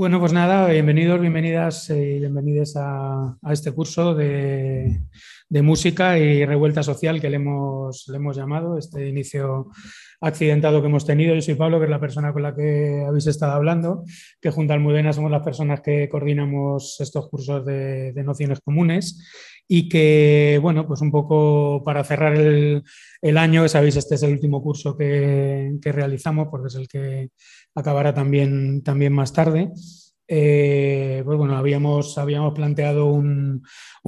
Bueno, pues nada, bienvenidos, bienvenidas y bienvenidos a, este curso de, música y revuelta social que le hemos, le hemos llamado, este inicio accidentado que hemos tenido. Yo soy Pablo, que es la persona con la que habéis estado hablando, que junto a Almudena somos las personas que coordinamos estos cursos de, nociones comunes y que, bueno, pues un poco para cerrar el, año, sabéis, este es el último curso que, que, realizamos porque es el que acabará también, también más tarde. Eh, pues bueno, habíamos, habíamos planteado un,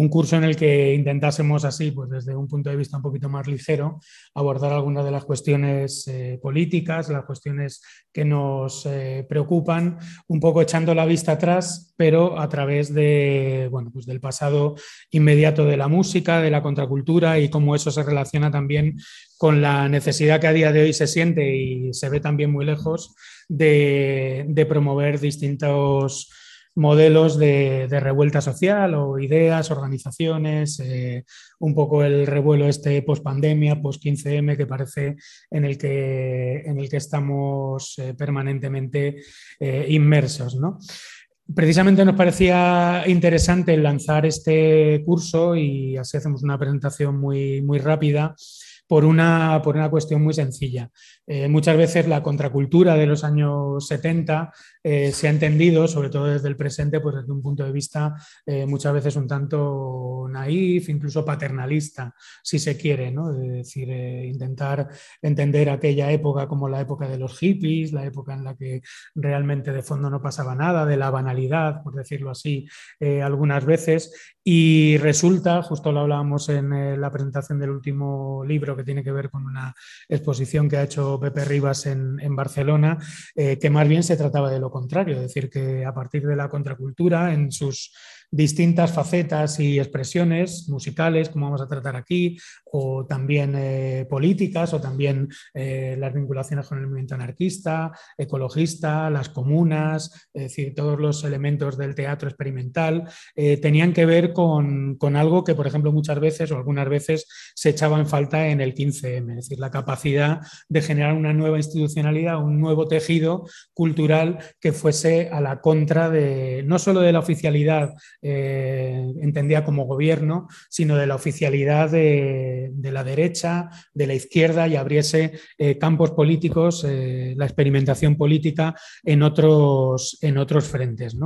curso en el que intentásemos así, pues desde un punto de vista un poquito más ligero, abordar algunas de las cuestiones eh, políticas, las cuestiones que nos eh, preocupan, un poco echando la vista atrás, pero a través de, bueno, pues del pasado inmediato de la música, de la contracultura y cómo eso se relaciona también con la necesidad que a día de hoy se siente y se ve también muy lejos de, promover distintos modelos de, revuelta social o ideas, organizaciones, eh, un poco el revuelo este post pandemia, post 15M que parece en el que, en el que estamos eh, permanentemente eh, inmersos. Precisamente nos parecía interesante lanzar este curso y así hacemos una presentación muy, muy rápida por una, por una cuestión muy sencilla. Eh, muchas veces la contracultura de los años 70 eh, se ha entendido, sobre todo desde el presente, pues desde un punto de vista eh, muchas veces un tanto naif, incluso paternalista, si se quiere, ¿no? Es decir, intentar entender aquella época como la época de los hippies, la época en la que realmente de fondo no pasaba nada, de la banalidad, por decirlo así, algunas veces. Y resulta, justo lo hablábamos en la presentación del último libro que tiene que ver con una exposición que ha hecho Pepe Rivas en, Barcelona, eh, que más bien se trataba de lo contrario, es decir, que a partir de la contracultura, en sus distintas facetas y expresiones musicales, como vamos a tratar aquí, o también eh, políticas, o también eh, las vinculaciones con el movimiento anarquista, ecologista, las comunas, es decir, todos los elementos del teatro experimental, eh, tenían que ver con, con, algo que, por ejemplo, muchas veces o algunas veces se echaba en falta en el 15M, es decir, la capacidad de generar una nueva institucionalidad, un nuevo tejido cultural que fuese a la contra de no solo de la oficialidad eh, entendía como gobierno, sino de la oficialidad de, la derecha, de la izquierda y abriese eh, campos políticos, eh, la experimentación política en otros, en otros frentes.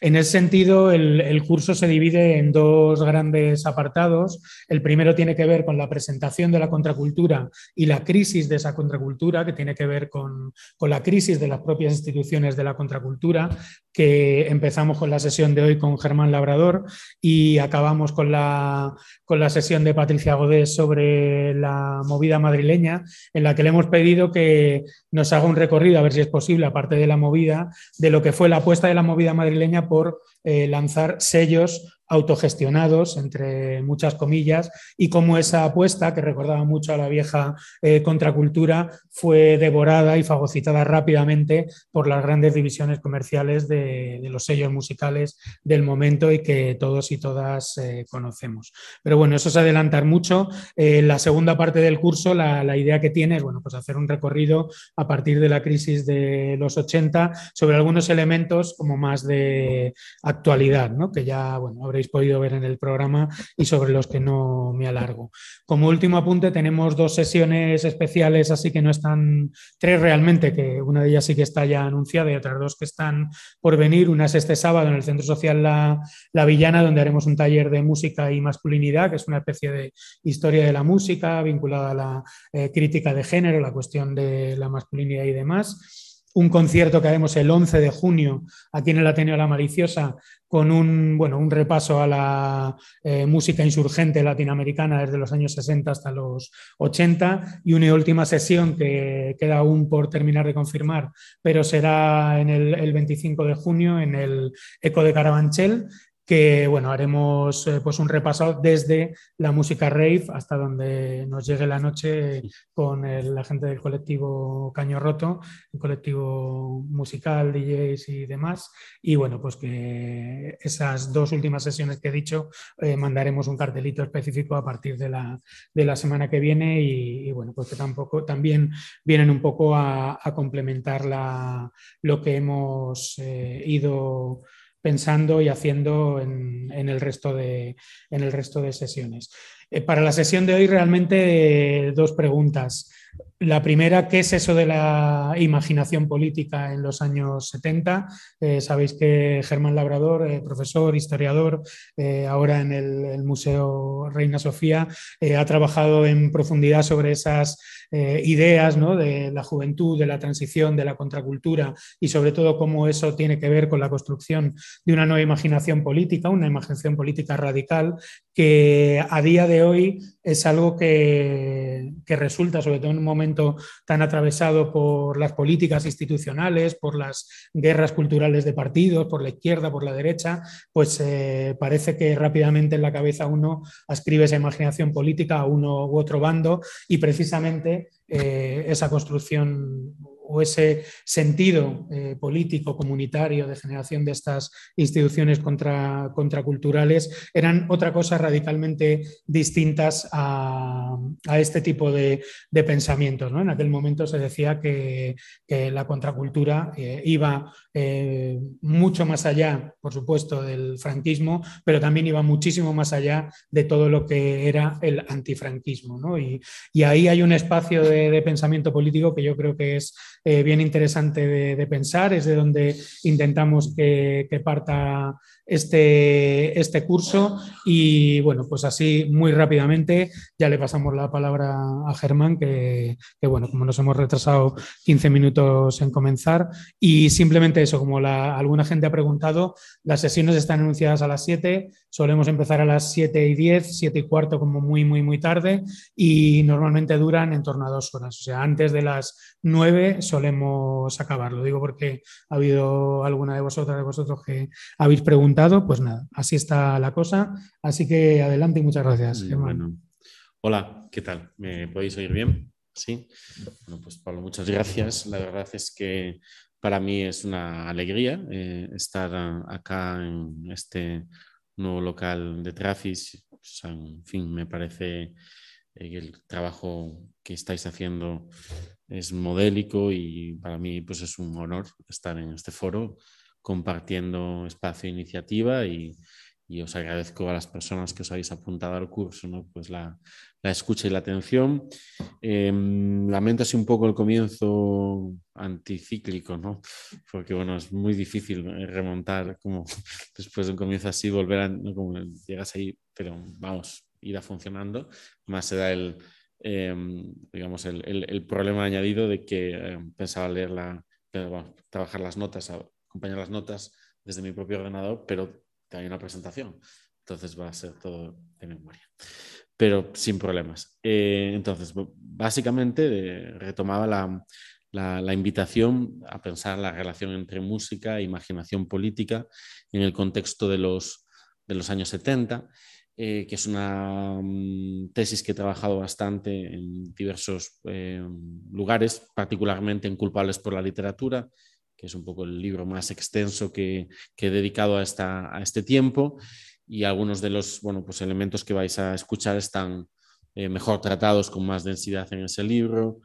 En ese sentido, el, curso se divide en dos grandes apartados. El primero tiene que ver con la presentación de la contracultura y la crisis de esa contracultura, que tiene que ver con, con la crisis de las propias instituciones de la contracultura, que empezamos con la sesión de hoy con Germán Labrador y acabamos con la, con la sesión de Patricia Godés sobre la movida madrileña, en la que le hemos pedido que nos haga un recorrido, a ver si es posible, aparte de la movida, de lo que fue la apuesta de la movida madrileña por eh, lanzar sellos autogestionados, entre muchas comillas, y cómo esa apuesta, que recordaba mucho a la vieja eh, contracultura, fue devorada y fagocitada rápidamente por las grandes divisiones comerciales de, los sellos musicales del momento y que todos y todas eh, conocemos. Pero bueno, eso es adelantar mucho. Eh, la segunda parte del curso, la, idea que tiene es bueno, pues hacer un recorrido a partir de la crisis de los 80 sobre algunos elementos como más de actualidad, ¿no? que ya bueno, habréis podido ver en el programa y sobre los que no me alargo. Como último apunte, tenemos dos sesiones especiales, así que no están, tres realmente, que una de ellas sí que está ya anunciada y otras dos que están por venir. Una es este sábado en el Centro Social La, la Villana, donde haremos un taller de música y masculinidad, que es una especie de historia de la música vinculada a la eh, crítica de género, la cuestión de la masculinidad y demás un concierto que haremos el 11 de junio aquí en el Ateneo La Maliciosa con un, bueno, un repaso a la eh, música insurgente latinoamericana desde los años 60 hasta los 80 y una última sesión que queda aún por terminar de confirmar, pero será en el, el 25 de junio en el Eco de Carabanchel que bueno, haremos eh, pues un repaso desde la música rave hasta donde nos llegue la noche con la gente del colectivo Caño Roto, el colectivo musical, DJs y demás. Y bueno, pues que esas dos últimas sesiones que he dicho eh, mandaremos un cartelito específico a partir de la, de la semana que viene y, bueno, pues que tampoco, también vienen un poco a, complementar la, lo que hemos eh, ido pensando y haciendo en, el, resto de, en el resto de sesiones. Eh, para la sesión de hoy realmente dos preguntas. La primera, ¿qué es eso de la imaginación política en los años 70? Eh, sabéis que Germán Labrador, eh, profesor, historiador, eh, ahora en el, Museo Reina Sofía, ha trabajado en profundidad sobre esas ideas de la juventud, de la transición, de la contracultura y sobre todo cómo eso tiene que ver con la construcción de una nueva imaginación política, una imaginación política radical que a día de hoy es algo que, que resulta, sobre todo en momento tan atravesado por las políticas institucionales, por las guerras culturales de partidos, por la izquierda, por la derecha, pues eh, parece que rápidamente en la cabeza uno ascribe esa imaginación política a uno u otro bando y precisamente eh, esa construcción o ese sentido eh, político, comunitario de generación de estas instituciones contra, contraculturales eran otra cosa radicalmente distintas a, este tipo de, pensamientos. En aquel momento se decía que, la contracultura eh, iba eh, mucho más allá, por supuesto, del franquismo, pero también iba muchísimo más allá de todo lo que era el antifranquismo. Y, y ahí hay un espacio de, de pensamiento político que yo creo que es eh, bien interesante de, pensar, es de donde intentamos que, parta este, este curso y bueno, pues así muy rápidamente ya le pasamos la palabra a Germán, que, bueno, como nos hemos retrasado 15 minutos en comenzar y simplemente eso, como alguna gente ha preguntado, las sesiones están anunciadas a las 7, solemos empezar a las 7 y 10, 7 y cuarto como muy, muy, muy tarde y normalmente duran en torno a dos horas, o sea, antes de las 9 solemos acabarlo. Digo porque ha habido alguna de vosotras, de vosotros que habéis preguntado, pues nada, así está la cosa. Así que adelante y muchas gracias. Bueno. Hola, ¿qué tal? ¿Me podéis oír bien? Sí. Bueno, pues Pablo, muchas gracias. La verdad es que para mí es una alegría eh, estar acá en este nuevo local de Trafis. en fin, me parece eh, el trabajo que estáis haciendo es modélico y para mí pues es un honor estar en este foro compartiendo espacio e iniciativa y, y os agradezco a las personas que os habéis apuntado al curso, ¿no? pues la, la escucha y la atención. Eh, lamento así un poco el comienzo anticíclico, ¿no? porque bueno, es muy difícil remontar como después de un comienzo así, volver a, ¿no? como llegas ahí, pero vamos, irá funcionando, más se da el, Em, digamos, el, problema añadido de que em, pensaba leer trabajar las notas, acompañar las notas desde mi propio ordenador, pero hay una presentación. Entonces va a ser todo de memoria, pero sin problemas. Eh, entonces, básicamente retomaba la, invitación a pensar la relación entre música e imaginación política en el contexto de los, de los años 70 eh, que es una mm, tesis que he trabajado bastante en diversos eh, lugares, particularmente en Culpables por la Literatura, que es un poco el libro más extenso que, he dedicado a, esta, a, este tiempo. Y algunos de los bueno, pues elementos que vais a escuchar están eh, mejor tratados, con más densidad en ese libro.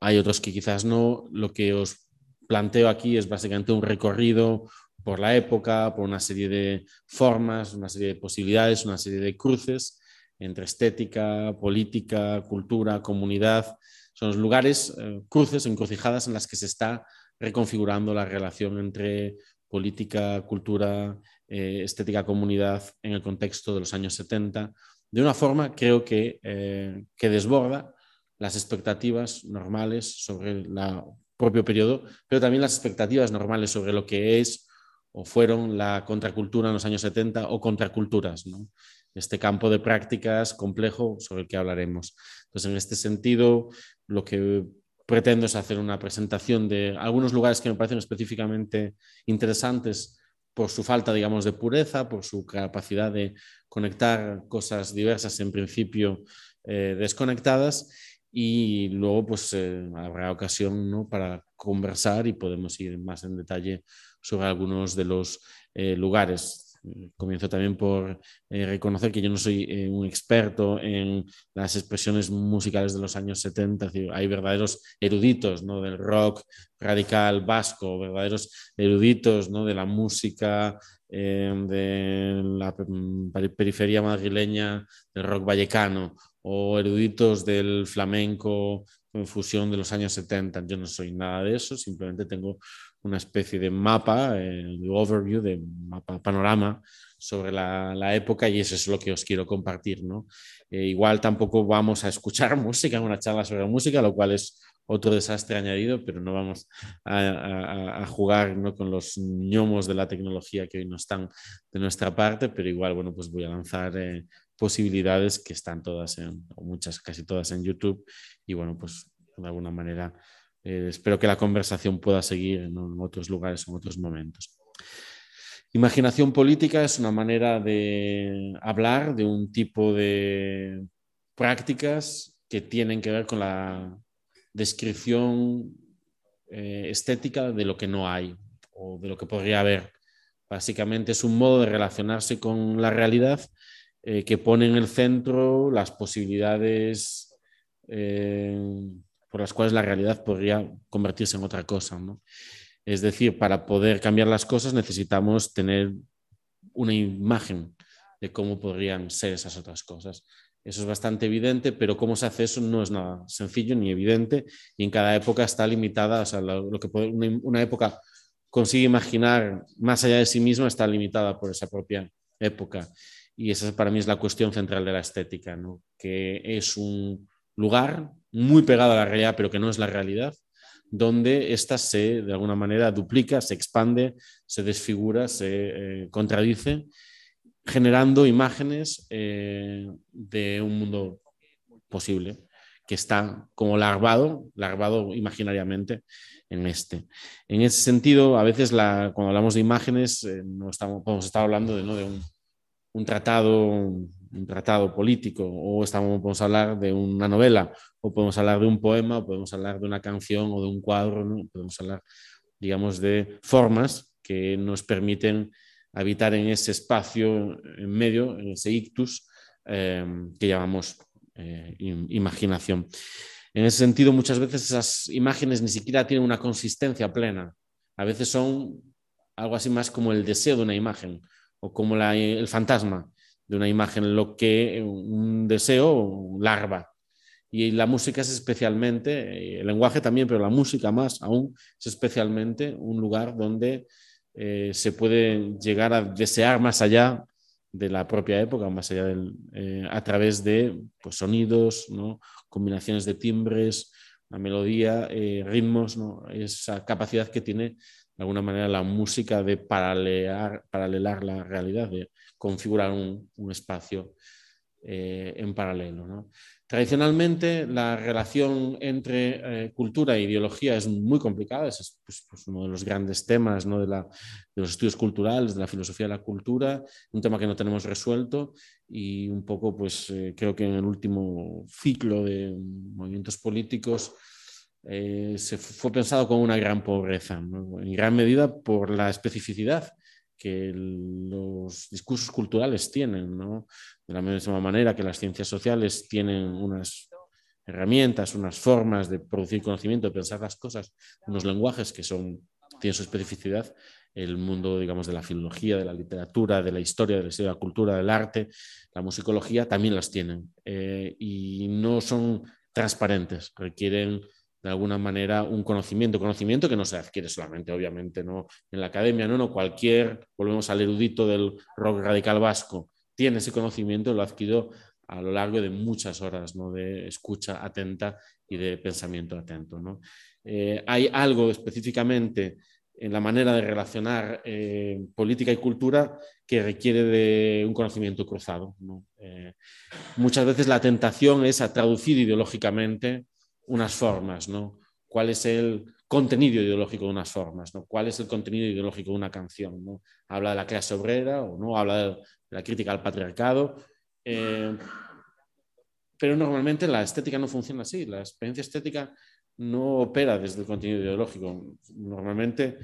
Hay otros que quizás no. Lo que os planteo aquí es básicamente un recorrido, por la época, por una serie de formas, una serie de posibilidades, una serie de cruces entre estética, política, cultura, comunidad. Son los lugares, eh, cruces, encrucijadas en las que se está reconfigurando la relación entre política, cultura, eh, estética, comunidad en el contexto de los años 70, de una forma creo que, eh, que desborda las expectativas normales sobre el propio periodo, pero también las expectativas normales sobre lo que es o fueron la contracultura en los años 70 o contraculturas, ¿no? este campo de prácticas complejo sobre el que hablaremos. Entonces, en este sentido, lo que pretendo es hacer una presentación de algunos lugares que me parecen específicamente interesantes por su falta, digamos, de pureza, por su capacidad de conectar cosas diversas en principio eh, desconectadas y luego pues eh, habrá ocasión ¿no? para conversar y podemos ir más en detalle sobre algunos de los eh, lugares. Comienzo también por reconocer que yo no soy un experto en las expresiones musicales de los años 70, hay verdaderos eruditos ¿no? del rock radical vasco, verdaderos eruditos ¿no? de la música de la periferia madrileña del rock vallecano o eruditos del flamenco en fusión de los años 70. Yo no soy nada de eso, simplemente tengo una especie de mapa, eh, de overview, de mapa, panorama sobre la, época y eso es lo que os quiero compartir. ¿no? Eh, igual tampoco vamos a escuchar música, una charla sobre música, lo cual es otro desastre añadido, pero no vamos a, jugar ¿no? con los ñomos de la tecnología que hoy no están de nuestra parte, pero igual, bueno, pues voy a lanzar eh, posibilidades que están todas, en, o muchas, casi todas en YouTube, y bueno, pues de alguna manera eh, espero que la conversación pueda seguir en otros lugares, en otros momentos. Imaginación política es una manera de hablar de un tipo de prácticas que tienen que ver con la descripción eh, estética de lo que no hay o de lo que podría haber. Básicamente es un modo de relacionarse con la realidad eh, que pone en el centro las posibilidades por las cuales la realidad podría convertirse en otra cosa. Es decir, para poder cambiar las cosas necesitamos tener una imagen de cómo podrían ser esas otras cosas. Eso es bastante evidente, pero cómo se hace eso no es nada sencillo ni evidente y en cada época está limitada, o sea, lo, que una, época consigue imaginar más allá de sí misma está limitada por esa propia época. Y esa para mí es la cuestión central de la estética, ¿no? que es un lugar muy pegado a la realidad, pero que no es la realidad, donde ésta se, de alguna manera, duplica, se expande, se desfigura, se eh, contradice generando imágenes eh, de un mundo posible que está como larvado, larvado imaginariamente en este. En ese sentido, a veces cuando hablamos de imágenes, eh, no estamos, podemos estar hablando de, un, tratado, un tratado político, o estamos, podemos hablar de una novela, o podemos hablar de un poema, o podemos hablar de una canción o de un cuadro, podemos hablar, digamos, de formas que nos permiten habitar en ese espacio en medio, en ese ictus em, que llamamos eh, imaginación. En ese sentido, muchas veces esas imágenes ni siquiera tienen una consistencia plena. A veces son algo así más como el deseo de una imagen o como el fantasma de una imagen, lo que un deseo larva. Y la música es especialmente, el lenguaje también, pero la música más aún, es especialmente un lugar donde eh, se puede llegar a desear más allá de la propia época, más allá del, eh, a través de pues, sonidos, ¿no? combinaciones de timbres, la melodía, eh, ritmos, esa capacidad que tiene de alguna manera la música de paralelar, paralelar la realidad, de configurar un, un espacio en paralelo. ¿no? Tradicionalmente, la relación entre eh, cultura e ideología es muy complicada, es pues, pues, uno de los grandes temas ¿no? de, la, de, los estudios culturales, de la filosofía de la cultura, un tema que no tenemos resuelto y un poco, pues eh, creo que en el último ciclo de movimientos políticos eh, se fue pensado como una gran pobreza, en gran medida por la especificidad que los discursos culturales tienen, ¿no? de la misma manera que las ciencias sociales tienen unas herramientas, unas formas de producir conocimiento, de pensar las cosas, unos lenguajes que son, tienen su especificidad, el mundo, digamos, de la filología, de la literatura, de la historia, de la historia de la cultura, del arte, la musicología, también las tienen. Eh, y no son transparentes, requieren de alguna manera un conocimiento, conocimiento que no se adquiere solamente, obviamente, ¿no? en la academia, no, no, cualquier, volvemos al erudito del rock radical vasco, tiene ese conocimiento, lo ha adquirido a lo largo de muchas horas ¿no? de escucha atenta y de pensamiento atento. ¿no? Eh, hay algo específicamente en la manera de relacionar eh, política y cultura que requiere de un conocimiento cruzado. Eh, muchas veces la tentación es a traducir ideológicamente unas formas, ¿no? ¿Cuál es el contenido ideológico de unas formas, ¿no? ¿Cuál es el contenido ideológico de una canción? ¿Habla de la clase obrera o no? ¿Habla de la crítica al patriarcado? Eh, pero normalmente la estética no funciona así. La experiencia estética no opera desde el contenido ideológico. Normalmente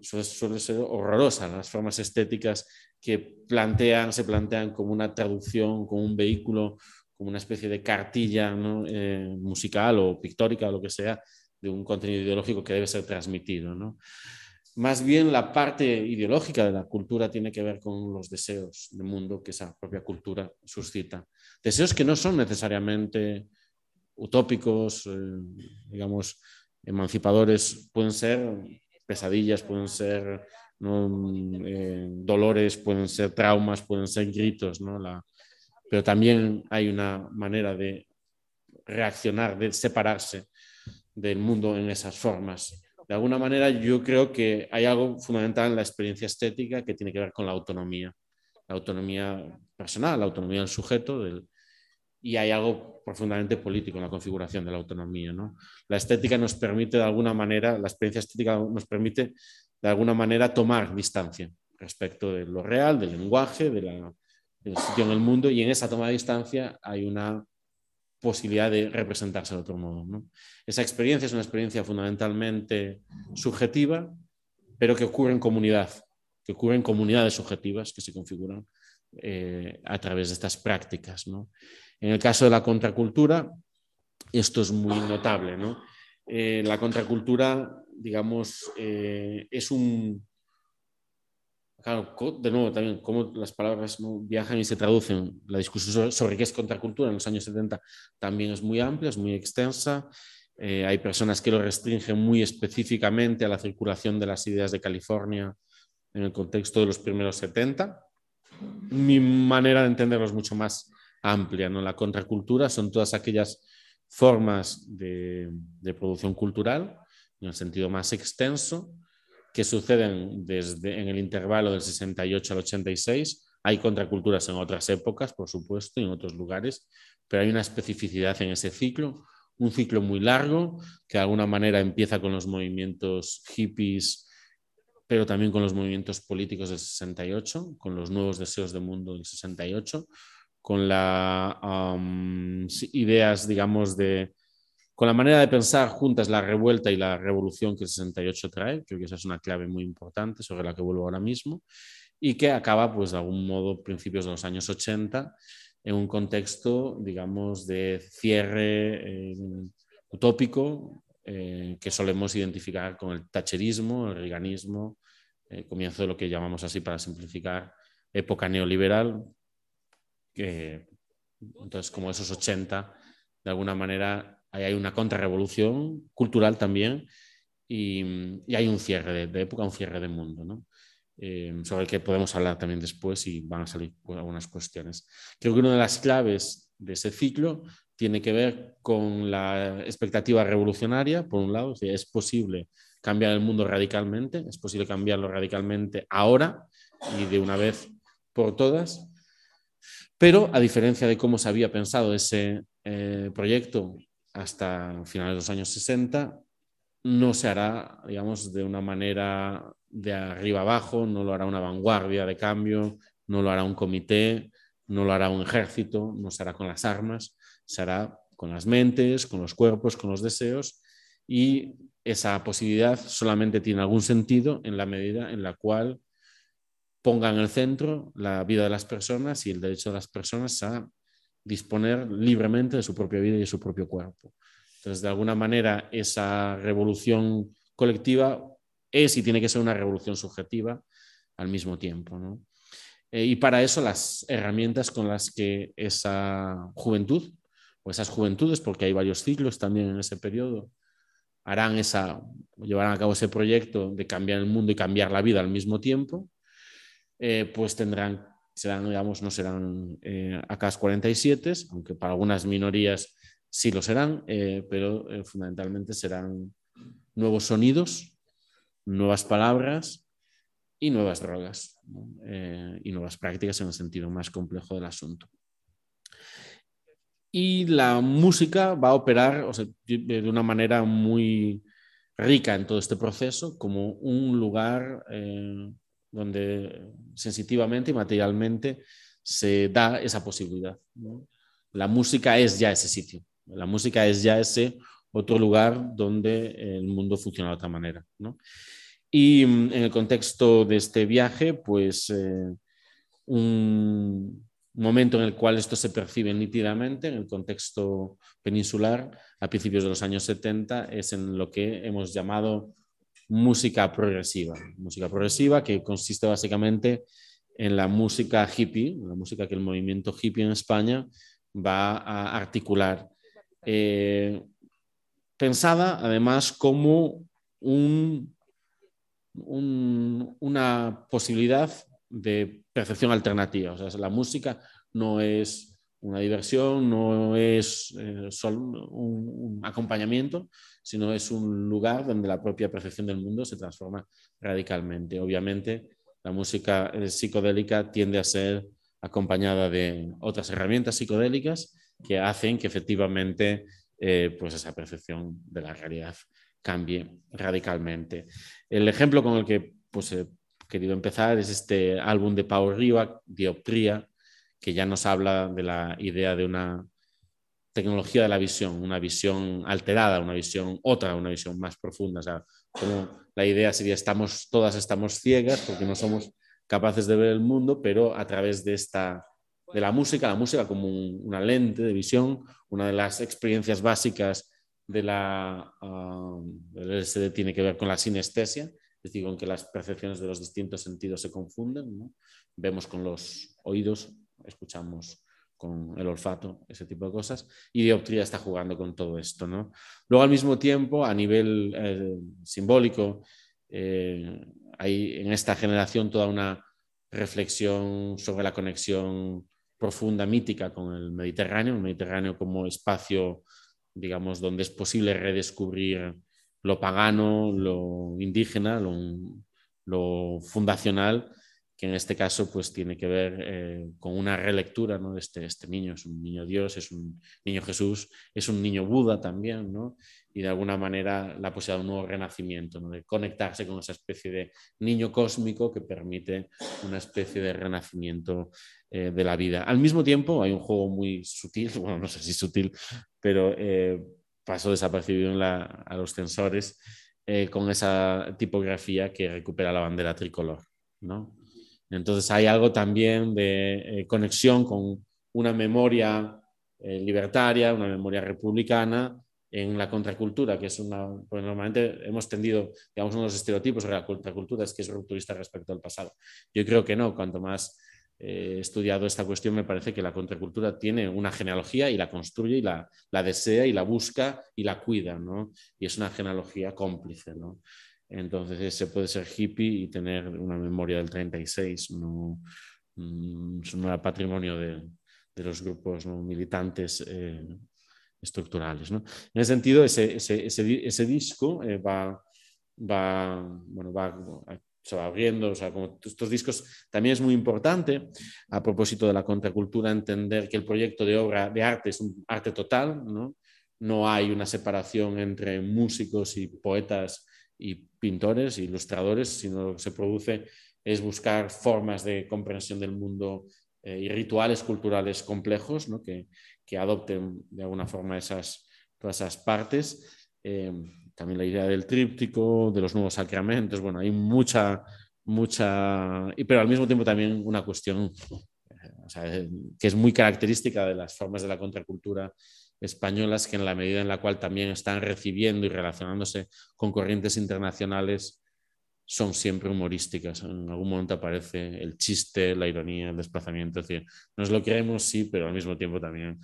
suele, ser horrorosa las formas estéticas que plantean, se plantean como una traducción, como un vehículo, como una especie de cartilla eh, musical o pictórica o lo que sea de un contenido ideológico que debe ser transmitido. Más bien la parte ideológica de la cultura tiene que ver con los deseos del mundo que esa propia cultura suscita. Deseos que no son necesariamente utópicos, eh, digamos, emancipadores, pueden ser pesadillas, pueden ser eh, dolores, pueden ser traumas, pueden ser gritos, ¿no? Pero también hay una manera de reaccionar, de separarse del mundo en esas formas. De alguna manera yo creo que hay algo fundamental en la experiencia estética que tiene que ver con la autonomía, la autonomía personal, la autonomía del sujeto, del, y hay algo profundamente político en la configuración de la autonomía. ¿no? La estética nos permite de alguna manera, la experiencia estética nos permite de alguna manera tomar distancia respecto de lo real, del lenguaje, de la, del sitio en el mundo y en esa toma de distancia hay una posibilidad de representarse de otro modo. Esa experiencia es una experiencia fundamentalmente subjetiva, pero que ocurre en comunidad, que ocurre en comunidades subjetivas que se configuran eh, a través de estas prácticas. En el caso de la contracultura, esto es muy notable. ¿no? Eh, la contracultura, digamos, eh, es un... Claro, de nuevo, también cómo las palabras viajan y se traducen. La discusión sobre qué es contracultura en los años 70 también es muy amplia, es muy extensa. Eh, hay personas que lo restringen muy específicamente a la circulación de las ideas de California en el contexto de los primeros 70. Mi manera de entenderlo es mucho más amplia. ¿no? La contracultura son todas aquellas formas de, producción cultural, en el sentido más extenso, que suceden desde en el intervalo del 68 al 86. Hay contraculturas en otras épocas, por supuesto, y en otros lugares, pero hay una especificidad en ese ciclo, un ciclo muy largo que de alguna manera empieza con los movimientos hippies, pero también con los movimientos políticos del 68, con los nuevos deseos del mundo del 68, con las ideas, digamos, de, con la manera de pensar juntas la revuelta y la revolución que el 68 trae, creo que esa es una clave muy importante sobre la que vuelvo ahora mismo, y que acaba, pues, de algún modo, principios de los años 80, en un contexto, digamos, de cierre eh, utópico eh, que solemos identificar con el tacherismo, el reganismo, el comienzo de lo que llamamos así para simplificar época neoliberal, entonces, como esos 80, de alguna manera, hay una contrarrevolución cultural también y, hay un cierre de, época, un cierre de mundo, ¿no? Eh, sobre el que podemos hablar también después y van a salir algunas cuestiones. Creo que una de las claves de ese ciclo tiene que ver con la expectativa revolucionaria, por un lado, es, es posible cambiar el mundo radicalmente, es posible cambiarlo radicalmente ahora y de una vez por todas, pero a diferencia de cómo se había pensado ese eh, proyecto hasta finales de los años 60, no se hará, digamos, de una manera de arriba abajo, no lo hará una vanguardia de cambio, no lo hará un comité, no lo hará un ejército, no se hará con las armas, se hará con las mentes, con los cuerpos, con los deseos y esa posibilidad solamente tiene algún sentido en la medida en la cual ponga en el centro la vida de las personas y el derecho de las personas a disponer libremente de su propia vida y de su propio cuerpo. Entonces, de alguna manera, esa revolución colectiva es y tiene que ser una revolución subjetiva al mismo tiempo. Eh, y para eso las herramientas con las que esa juventud, o esas juventudes, porque hay varios ciclos también en ese periodo, harán esa, llevarán a cabo ese proyecto de cambiar el mundo y cambiar la vida al mismo tiempo, eh, pues tendrán, serán, digamos, no serán eh, AK-47, aunque para algunas minorías sí lo serán, eh, pero fundamentalmente serán nuevos sonidos, nuevas palabras y nuevas drogas y nuevas prácticas en el sentido más complejo del asunto. Y la música va a operar de una manera muy rica en todo este proceso como un lugar eh, donde sensitivamente y materialmente se da esa posibilidad. La música es ya ese sitio, la música es ya ese otro lugar donde el mundo funciona de otra manera. Y mm, en el contexto de este viaje, pues eh, un momento en el cual esto se percibe nítidamente en el contexto peninsular a principios de los años 70 es en lo que hemos llamado música progresiva. Música progresiva que consiste básicamente en la música hippie, la música que el movimiento hippie en España va a articular. Eh, pensada además como un, una posibilidad de percepción alternativa. O sea, la música no es una diversión, no es eh, solo un, acompañamiento, sino es un lugar donde la propia percepción del mundo se transforma radicalmente. Obviamente, la música eh, psicodélica tiende a ser acompañada de otras herramientas psicodélicas que hacen que efectivamente eh, pues esa percepción de la realidad cambie radicalmente. El ejemplo con el que pues, he querido empezar es este álbum de Pau Riva, Dioptría, que ya nos habla de la idea de una tecnología de la visión, una visión alterada, una visión otra, una visión más profunda. O sea, como la idea sería estamos todas estamos ciegas porque no somos capaces de ver el mundo, pero a través de esta de la música, la música como una lente de visión, una de las experiencias básicas de la, uh, del LSD tiene que ver con la sinestesia, es decir, con que las percepciones de los distintos sentidos se confunden. Vemos con los oídos, escuchamos con el olfato, ese tipo de cosas, y Dioptría está jugando con todo esto. ¿no? Luego, al mismo tiempo, a nivel eh, simbólico, eh, hay en esta generación toda una reflexión sobre la conexión profunda, mítica con el Mediterráneo, el Mediterráneo como espacio, digamos, donde es posible redescubrir lo pagano, lo indígena, lo, fundacional, que en este caso pues tiene que ver eh, con una relectura ¿no? este, este niño, es un niño Dios, es un niño Jesús, es un niño Buda también, ¿no? y de alguna manera la posibilidad de un nuevo renacimiento, de conectarse con esa especie de niño cósmico que permite una especie de renacimiento eh, de la vida. Al mismo tiempo hay un juego muy sutil, bueno, no sé si sutil, pero eh, pasó desapercibido a los sensores eh, con esa tipografía que recupera la bandera tricolor. ¿no? Entonces hay algo también de conexión con una memoria libertaria, una memoria republicana, en la contracultura, que es una, pues normalmente hemos tendido, digamos, unos estereotipos sobre la contracultura, es que es rupturista respecto al pasado. Yo creo que no, cuanto más eh, he estudiado esta cuestión, me parece que la contracultura tiene una genealogía y la construye y la, la desea y la busca y la cuida, ¿no? Y es una genealogía cómplice, ¿no? Entonces, se puede ser hippie y tener una memoria del 36, no, mm, no era patrimonio de, los grupos ¿no? militantes eh, estructurales. ¿no? En ese sentido, ese, ese, ese, disco eh, va, va, bueno, va, se va abriendo, o sea, estos discos, también es muy importante, a propósito de la contracultura, entender que el proyecto de obra de arte es un arte total, ¿no? no hay una separación entre músicos y poetas y pintores, ilustradores, sino lo que se produce es buscar formas de comprensión del mundo eh, y rituales culturales complejos ¿no? que, que adopten de alguna forma esas, todas esas partes. Eh, también la idea del tríptico, de los nuevos sacramentos, bueno, hay mucha, mucha, pero al mismo tiempo también una cuestión eh, que es muy característica de las formas de la contracultura españolas, que en la medida en la cual también están recibiendo y relacionándose con corrientes internacionales, son siempre humorísticas. En algún momento aparece el chiste, la ironía, el desplazamiento. Es decir, nos lo queremos, sí, pero al mismo tiempo también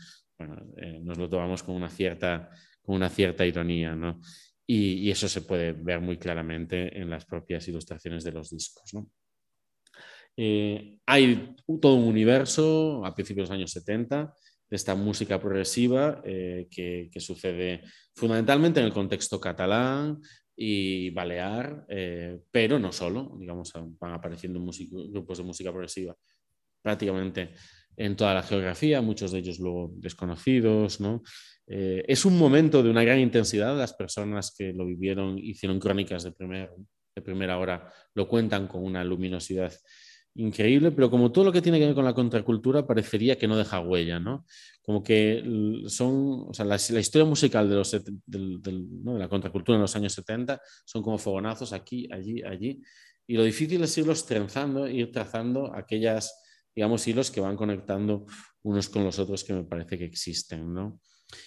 eh, nos lo tomamos con una cierta, con una cierta ironía. ¿no? Y, eso se puede ver muy claramente en las propias ilustraciones de los discos. ¿no? Eh, hay todo un universo a principios de los años 70 de esta música progresiva eh, que, sucede fundamentalmente en el contexto catalán, y balear, eh, pero no solo, digamos, van apareciendo grupos de música progresiva prácticamente en toda la geografía, muchos de ellos luego desconocidos. ¿no? Eh, es un momento de una gran intensidad, las personas que lo vivieron, hicieron crónicas de, de primera hora, lo cuentan con una luminosidad increíble, pero como todo lo que tiene que ver con la contracultura parecería que no deja huella, ¿no? Como que son, o sea, la, historia musical de, los, de la contracultura en los años 70 son como fogonazos aquí, allí, allí, y lo difícil es irlos trenzando, ir trazando aquellas, digamos, hilos que van conectando unos con los otros que me parece que existen, ¿no?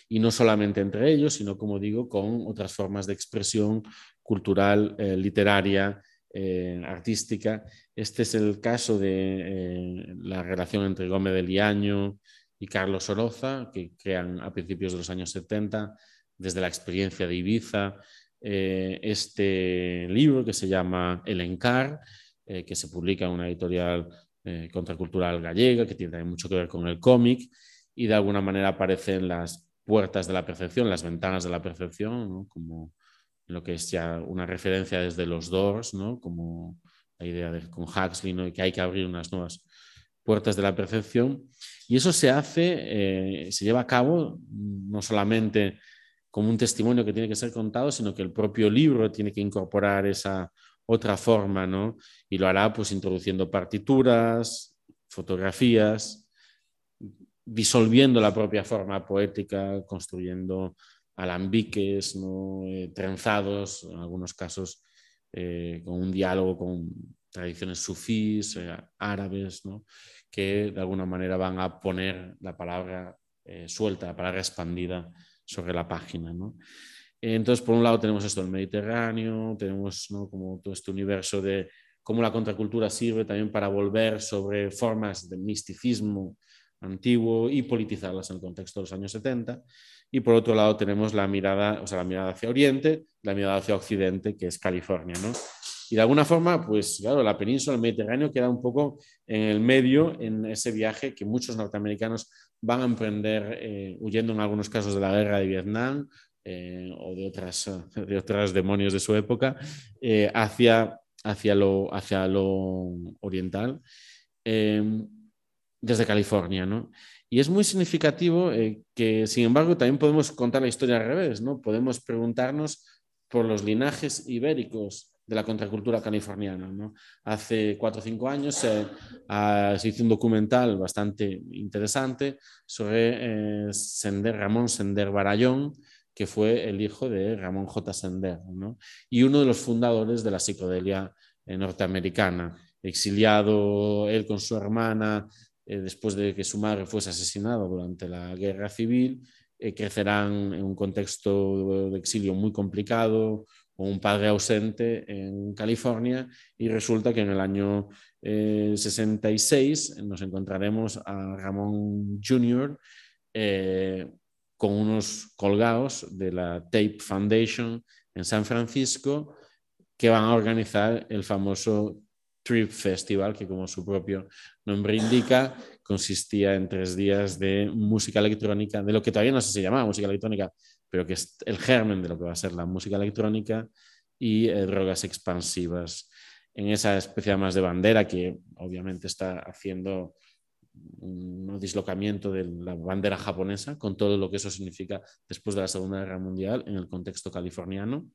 Y no solamente entre ellos, sino, como digo, con otras formas de expresión cultural, eh, literaria, eh, artística. Este es el caso de eh, la relación entre Gómez de Liaño y Carlos Oroza, que crean a principios de los años 70, desde la experiencia de Ibiza, eh, este libro que se llama El Encar, que se publica en una editorial contracultural gallega, que tiene mucho que ver con el cómic, y de alguna manera aparecen las puertas de la percepción, las ventanas de la percepción, como lo que es ya una referencia desde los Doors, ¿no? como la idea de con Huxley, ¿no? que hay que abrir unas nuevas puertas de la percepción. Y eso se hace, eh, se lleva a cabo no solamente como un testimonio que tiene que ser contado, sino que el propio libro tiene que incorporar esa otra forma, ¿no? Y lo hará pues introduciendo partituras, fotografías, disolviendo la propia forma poética, construyendo alambiques, ¿no? Eh, trenzados, en algunos casos eh, con un diálogo con tradiciones sufís, eh, árabes, ¿no? que de alguna manera van a poner la palabra suelta, la palabra expandida sobre la página. ¿no? Entonces, por un lado tenemos esto del Mediterráneo, tenemos ¿no? como todo este universo de cómo la contracultura sirve también para volver sobre formas de misticismo antiguo y politizarlas en el contexto de los años 70. Y por otro lado tenemos la mirada, o sea, la mirada hacia Oriente, la mirada hacia Occidente, que es California, ¿no? Y de alguna forma, pues claro, la península del Mediterráneo queda un poco en el medio en ese viaje que muchos norteamericanos van a emprender eh, huyendo en algunos casos de la guerra de Vietnam eh, o de otras, de otras demonios de su época eh, hacia, hacia, lo, hacia lo oriental desde California, ¿no? Y es muy significativo eh, que, sin embargo, también podemos contar la historia al revés, ¿no? Podemos preguntarnos por los linajes ibéricos de la contracultura californiana. ¿no? Hace cuatro o cinco años ah, se hizo un documental bastante interesante sobre eh, Sender, Ramón Sender Barayón, que fue el hijo de Ramón J. Sender ¿no? y uno de los fundadores de la psicodelia eh, norteamericana. Exiliado él con su hermana eh, después de que su madre fuese asesinada durante la guerra civil, eh, crecerán en un contexto de exilio muy complicado, con un padre ausente en California, y resulta que en el año 66 eh, nos encontraremos a Ramón Jr. con unos colgados de la Tape Foundation en San Francisco que van a organizar el famoso Trip Festival, que como su propio nombre indica, consistía en tres días de música electrónica, de lo que todavía no sé si se llamaba música electrónica, pero que es el germen de lo que va a ser la música electrónica y eh, drogas expansivas. En esa especie más de bandera que obviamente está haciendo un dislocamiento de la bandera japonesa, con todo lo que eso significa después de la Segunda Guerra Mundial en el contexto californiano,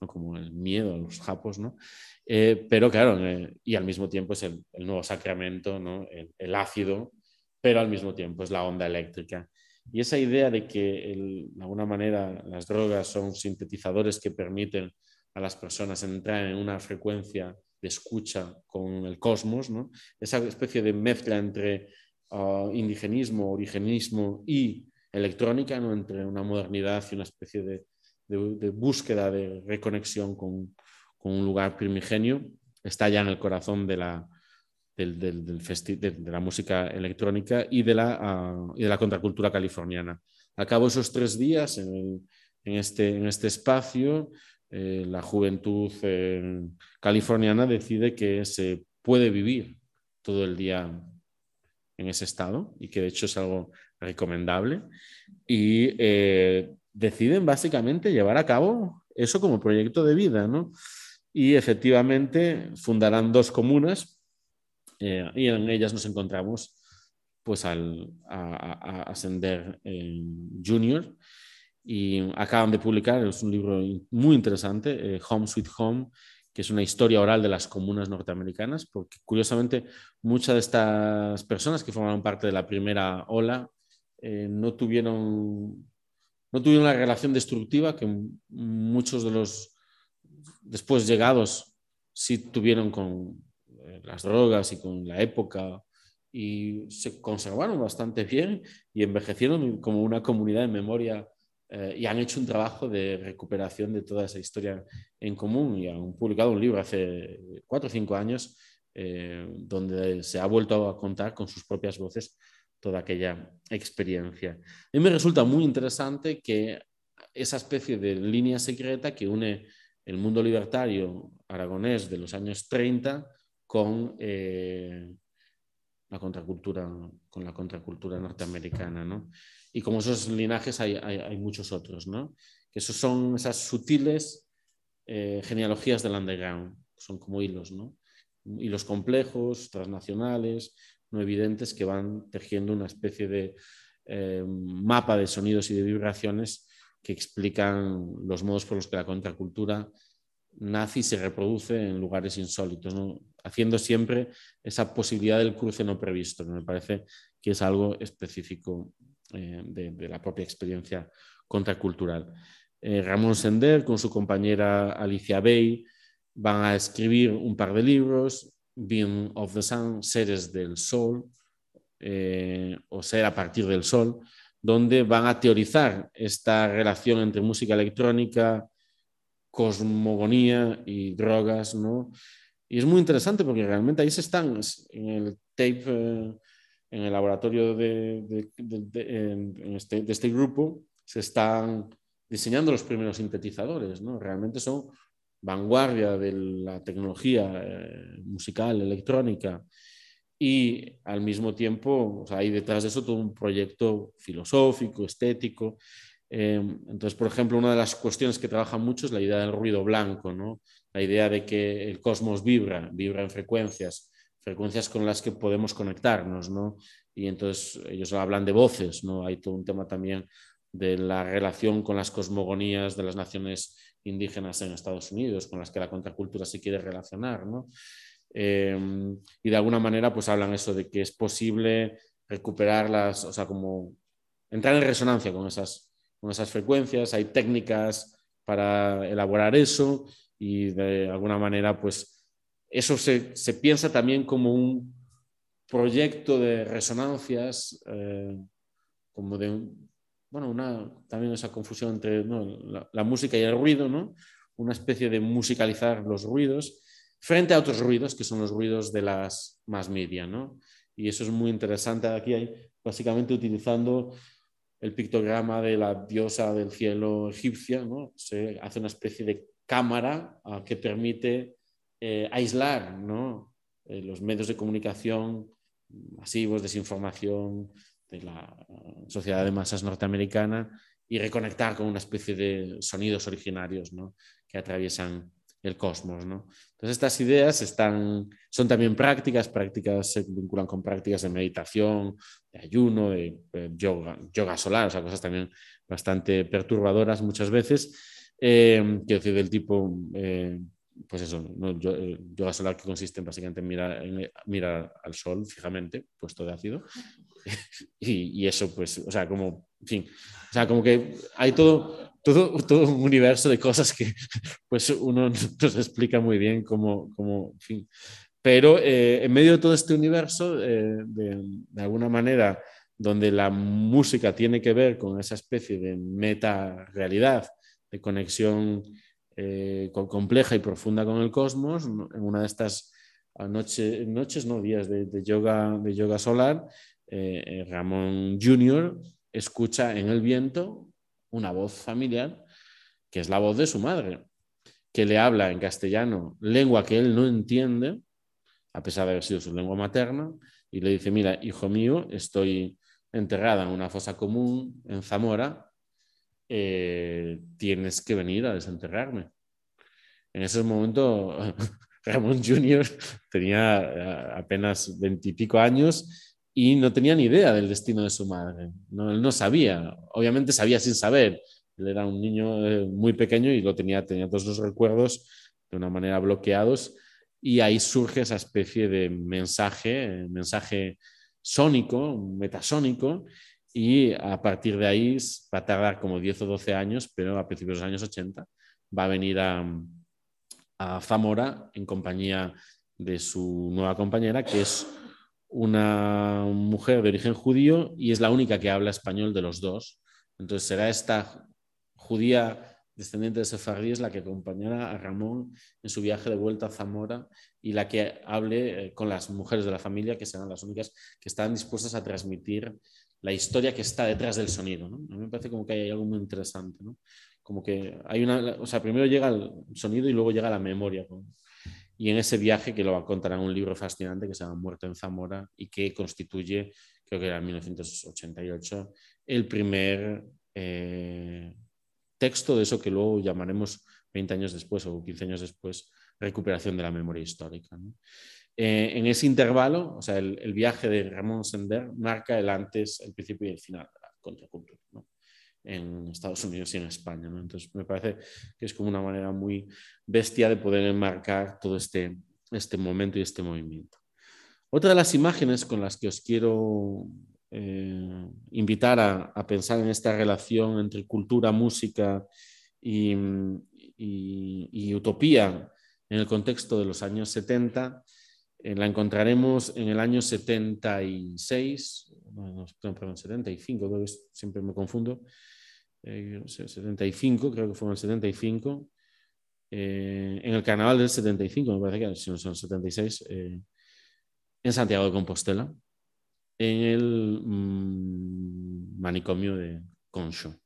¿no? como el miedo a los japos, ¿no? Eh, pero claro, eh, y al mismo tiempo es el, nuevo sacramento, ¿no? el, ácido, pero al mismo tiempo es la onda eléctrica. Y esa idea de que de alguna manera las drogas son sintetizadores que permiten a las personas entrar en una frecuencia de escucha con el cosmos, ¿no? esa especie de mezcla entre uh, indigenismo, origenismo y electrónica, ¿no? entre una modernidad y una especie de, búsqueda de reconexión con, un lugar primigenio, está ya en el corazón de la, música electrónica y de la, uh, y de la contracultura californiana. A cabo esos tres días este, en este espacio, eh, la juventud eh, californiana decide que se puede vivir todo el día en ese estado y que de hecho es algo recomendable. Y eh, deciden básicamente llevar a cabo eso como proyecto de vida, ¿no? Y efectivamente fundarán dos comunas eh, y en ellas nos encontramos pues al, ascender junior y acaban de publicar, es un libro muy interesante, eh, Home Sweet Home, que es una historia oral de las comunas norteamericanas, porque curiosamente muchas de estas personas que formaron parte de la primera ola eh, no, tuvieron, no tuvieron la relación destructiva que muchos de los después llegados sí tuvieron con eh, las drogas y con la época y se conservaron bastante bien y envejecieron como una comunidad de memoria eh, y han hecho un trabajo de recuperación de toda esa historia en común y han publicado un libro hace cuatro o cinco años eh, donde se ha vuelto a contar con sus propias voces toda aquella experiencia. A mí me resulta muy interesante que esa especie de línea secreta que une el mundo libertario aragonés de los años 30 con eh, la contracultura, con la contracultura norteamericana, ¿no? Y como esos linajes hay, hay, muchos otros, ¿no? Que esos son esas sutiles eh, genealogías del underground, son como hilos, ¿no? Hilos complejos, transnacionales, no evidentes, que van tejiendo una especie de eh, mapa de sonidos y de vibraciones que explican los modos por los que la contracultura y se reproduce en lugares insólitos, haciendo siempre esa posibilidad del cruce no previsto, me parece que es algo específico eh, de, la propia experiencia contracultural. Eh, Ramón Sender con su compañera Alicia Bay van a escribir un par de libros, Being of the Sun, Seres del Sol, eh, o Ser a partir del Sol, donde van a teorizar esta relación entre música electrónica, cosmogonía y drogas, ¿no? Y es muy interesante porque realmente ahí se están, en el tape, eh, en el laboratorio de, este, de, este, grupo, se están diseñando los primeros sintetizadores, ¿no? Realmente son vanguardia de la tecnología eh, musical, electrónica, y al mismo tiempo, hay detrás de eso todo un proyecto filosófico, estético, Em, entonces, por ejemplo, una de las cuestiones que trabaja mucho es la idea del ruido blanco, ¿no? la idea de que el cosmos vibra, vibra en frecuencias, frecuencias con las que podemos conectarnos. ¿no? Y entonces ellos hablan de voces, ¿no? hay todo un tema también de la relación con las cosmogonías de las naciones indígenas en Estados Unidos, con las que la contracultura se quiere relacionar. ¿no? Em, y de alguna manera pues hablan eso de que es posible recuperarlas, o sea, como entrar en resonancia con esas con esas frecuencias, hay técnicas para elaborar eso y de alguna manera pues eso se, piensa también como un proyecto de resonancias, eh, como de, bueno, una, también esa confusión entre la, música y el ruido, ¿no? una especie de musicalizar los ruidos frente a otros ruidos que son los ruidos de las más media. ¿no? Y eso es muy interesante. Aquí hay básicamente utilizando el pictograma de la diosa del cielo egipcia, ¿no? se hace una especie de cámara ah, que permite eh, aislar. Eh, los medios de comunicación masivos, desinformación de la ah, sociedad de masas norteamericana y reconectar con una especie de sonidos originarios que atraviesan el cosmos. Entonces estas ideas están, son también prácticas, prácticas se vinculan con prácticas de meditación, de ayuno, de, yoga, solar, cosas también bastante perturbadoras muchas veces, eh, quiero decir, del tipo... Eh, pues eso, ¿no? Eh, yoga solar que consiste en básicamente mirar, en mirar al sol fijamente, puesto de ácido. y, y, eso, pues, o sea, como, en fin, o sea, como que hay todo, todo, todo un universo de cosas que pues uno nos explica muy bien cómo, cómo en fin. Pero eh, en medio de todo este universo, eh, de, de, alguna manera, donde la música tiene que ver con esa especie de meta realidad, de conexión eh, compleja y profunda con el cosmos, en una de estas noches, no días de, de, yoga, de yoga solar, Ramón Jr. escucha en el viento una voz familiar, que es la voz de su madre, que le habla en castellano, lengua que él no entiende, a pesar de haber sido su lengua materna, y le dice, mira, hijo mío, estoy enterrada en una fosa común en Zamora, eh, tienes que venir a desenterrarme. En ese momento, Ramón Jr. tenía eh, apenas veintipico años y no tenía ni idea del destino de su madre. No, él no sabía, obviamente sabía sin saber. Él era un niño eh, muy pequeño y lo tenía, tenía todos los recuerdos de una manera bloqueados y ahí surge esa especie de mensaje, mensaje sónico, metasónico, y a partir de ahí va a tardar como 10 o 12 años, pero a principios de los años 80 va a venir a, Zamora en compañía de su nueva compañera, que es una mujer de origen judío y es la única que habla español de los dos. Entonces será esta judía descendiente de sefardíes la que acompañará a Ramón en su viaje de vuelta a Zamora y la que hable eh, con las mujeres de la familia, que serán las únicas que están dispuestas a transmitir la historia que está detrás del sonido. A mí me parece como que hay algo muy interesante. Como que hay una, o sea, primero llega el sonido y luego llega la memoria. Y en ese viaje que lo va a contar en un libro fascinante que se llama Muerto en Zamora y que constituye, creo que era en 1988, el primer eh, texto de eso que luego llamaremos 20 años después o 15 años después, recuperación de la memoria histórica. Eh, en ese intervalo, o sea, el, viaje de Ramón Sender marca el antes, el principio y el final de la contracultura en Estados Unidos y en España. Entonces, me parece que es como una manera muy bestia de poder enmarcar todo este, este momento y este movimiento. Otra de las imágenes con las que os quiero eh, invitar a, pensar en esta relación entre cultura, música y, utopía en el contexto de los años 70. Eh, la encontraremos en el año 76, no, perdón, 75, creo que siempre me confundo, 75, eh, creo que fue en el 75, en el carnaval del 75, me parece que si no son 76, en Santiago de Compostela en el mm, manicomio de Concho.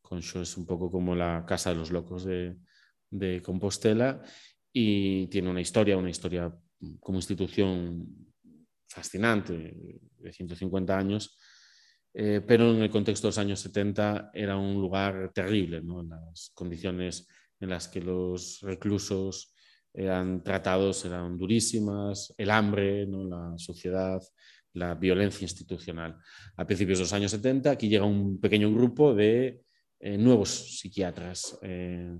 Concho es un poco como la casa de los locos de, Compostela y tiene una historia, una historia como institución fascinante de 150 años, eh, pero en el contexto de los años 70 era un lugar terrible, ¿no? las condiciones en las que los reclusos eran tratados eran durísimas, el hambre, ¿no? la sociedad, la violencia institucional. A principios de los años 70, aquí llega un pequeño grupo de eh, nuevos psiquiatras. Eh,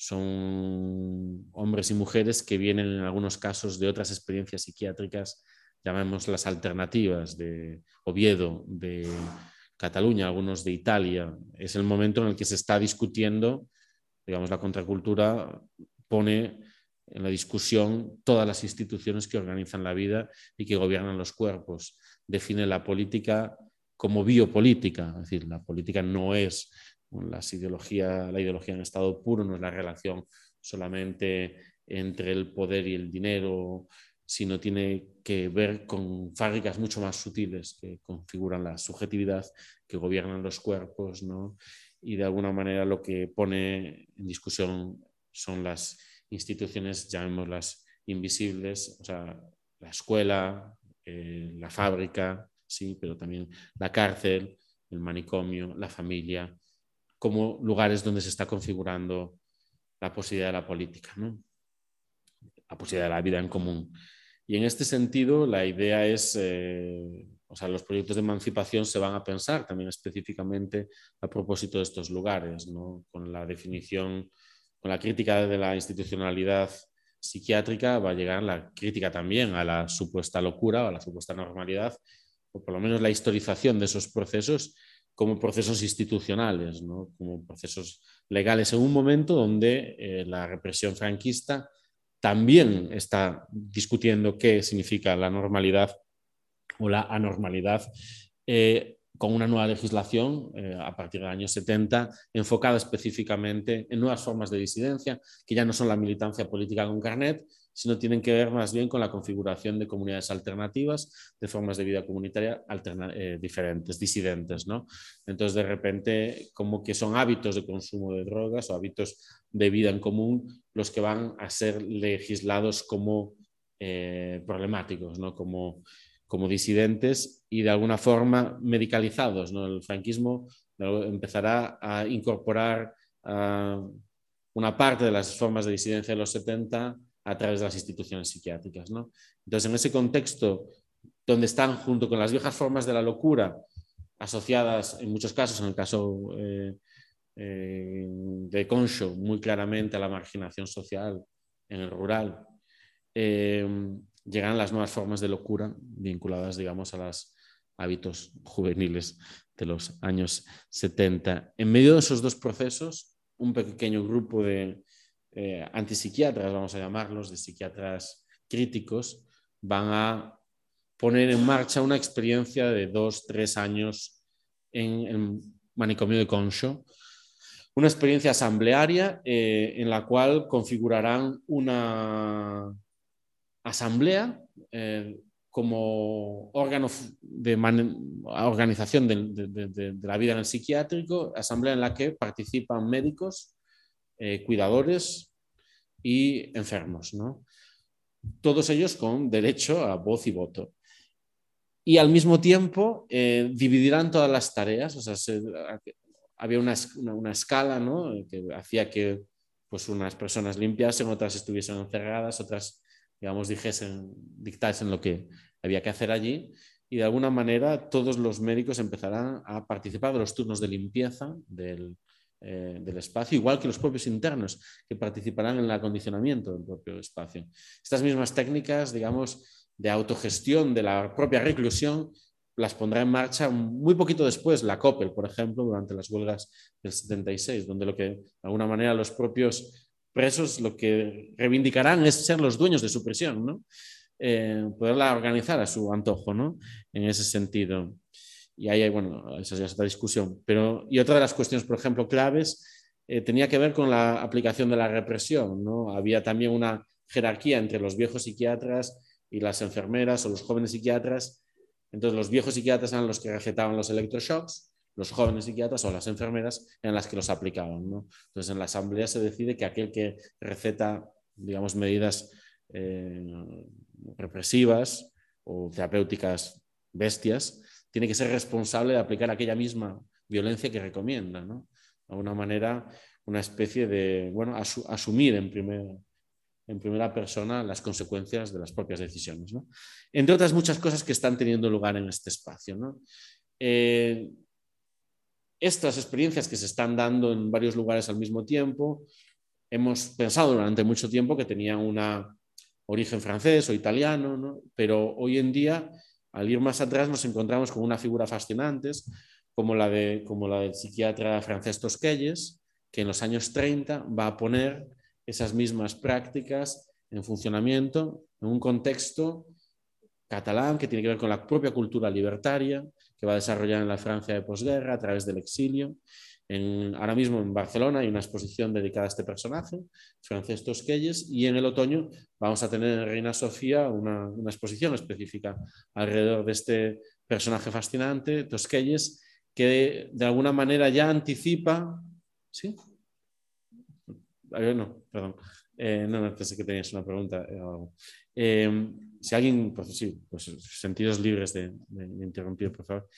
son hombres y mujeres que vienen en algunos casos de otras experiencias psiquiátricas, llamemos las alternativas de Oviedo, de Cataluña, algunos de Italia. Es el momento en el que se está discutiendo, digamos, la contracultura pone en la discusión todas las instituciones que organizan la vida y que gobiernan los cuerpos. Define la política como biopolítica, es decir, la política no es ideología, la ideología en estado puro, no es la relación solamente entre el poder y el dinero, sino tiene que ver con fábricas mucho más sutiles que configuran la subjetividad, que gobiernan los cuerpos, ¿no? y de alguna manera lo que pone en discusión son las instituciones, llamémoslas invisibles, o sea, la escuela, eh, la fábrica, sí, pero también la cárcel, el manicomio, la familia, como lugares donde se está configurando la posibilidad de la política, ¿no? la posibilidad de la vida en común. Y en este sentido, la idea es, eh, o sea, los proyectos de emancipación se van a pensar también específicamente a propósito de estos lugares, ¿no? con la definición con la crítica de la institucionalidad psiquiátrica va a llegar la crítica también a la supuesta locura o a la supuesta normalidad, o por lo menos la historización de esos procesos como procesos institucionales, ¿no? como procesos legales en un momento donde eh, la represión franquista también está discutiendo qué significa la normalidad o la anormalidad eh, con una nueva legislación eh, a partir del año 70 enfocada específicamente en nuevas formas de disidencia, que ya no son la militancia política con carnet, sino tienen que ver más bien con la configuración de comunidades alternativas, de formas de vida comunitaria eh, diferentes, disidentes. ¿no? Entonces, de repente, como que son hábitos de consumo de drogas o hábitos de vida en común los que van a ser legislados como eh, problemáticos, ¿no? como como disidentes y de alguna forma medicalizados. ¿no? El franquismo empezará a incorporar una parte de las formas de disidencia de los 70 a través de las instituciones psiquiátricas. ¿no? Entonces, en ese contexto donde están junto con las viejas formas de la locura, asociadas en muchos casos, en el caso eh, eh, de Concho, muy claramente a la marginación social en el rural, eh, llegan las nuevas formas de locura vinculadas, digamos, a los hábitos juveniles de los años 70. En medio de esos dos procesos, un pequeño grupo de antipsiquiatras, vamos a llamarlos, de psiquiatras críticos, van a poner en marcha una experiencia de dos, tres años en el manicomio de Concho, una experiencia asamblearia eh, en la cual configurarán una asamblea eh, como órgano de organización de, la vida en el psiquiátrico, asamblea en la que participan médicos, eh, cuidadores y enfermos, todos ellos con derecho a voz y voto y al mismo tiempo eh, dividirán todas las tareas. O sea, había una, una, escala ¿no? que hacía que pues, unas personas limpiasen, otras estuviesen encerradas, otras, digamos, dijesen, dictasen lo que había que hacer allí. Y de alguna manera todos los médicos empezarán a participar de los turnos de limpieza del, eh, del espacio, igual que los propios internos que participarán en el acondicionamiento del propio espacio. Estas mismas técnicas, digamos, de autogestión de la propia reclusión las pondrá en marcha muy poquito después la COPEL, por ejemplo, durante las huelgas del 76, donde lo que de alguna manera los propios presos lo que reivindicarán es ser los dueños de su prisión, ¿no? Eh, poderla organizar a su antojo, ¿no? En ese sentido. Y ahí hay, bueno, esa ya es otra discusión. Pero, y otra de las cuestiones, por ejemplo, claves, eh, tenía que ver con la aplicación de la represión, ¿no? Había también una jerarquía entre los viejos psiquiatras y las enfermeras o los jóvenes psiquiatras. Entonces, los viejos psiquiatras eran los que recetaban los electroshocks, los jóvenes psiquiatras o las enfermeras eran las que los aplicaban. Entonces, en la asamblea se decide que aquel que receta, digamos, medidas eh, represivas o terapéuticas bestias, tiene que ser responsable de aplicar aquella misma violencia que recomienda. De alguna manera, una especie de, bueno, asumir en primer, en primera persona las consecuencias de las propias decisiones. Entre otras muchas cosas que están teniendo lugar en este espacio. Eh, estas experiencias que se están dando en varios lugares al mismo tiempo, hemos pensado durante mucho tiempo que tenían un origen francés o italiano, pero hoy en día, al ir más atrás, nos encontramos con una figura fascinante, como la, de, como la del psiquiatra francés Tosquelles, que en los años 30 va a poner esas mismas prácticas en funcionamiento en un contexto catalán que tiene que ver con la propia cultura libertaria que va a desarrollar en la Francia de posguerra a través del exilio. Ahora mismo en Barcelona hay una exposición dedicada a este personaje, Francés Tosquelles, y en el otoño vamos a tener en Reina Sofía una, exposición específica alrededor de este personaje fascinante, Tosquelles, que de, alguna manera ya anticipa... ¿Sí? no, perdón. Eh, no, no, pensé que tenías una pregunta. Eh, em, si alguien, pues sí, pues sentidos libres de, interrumpir, por favor.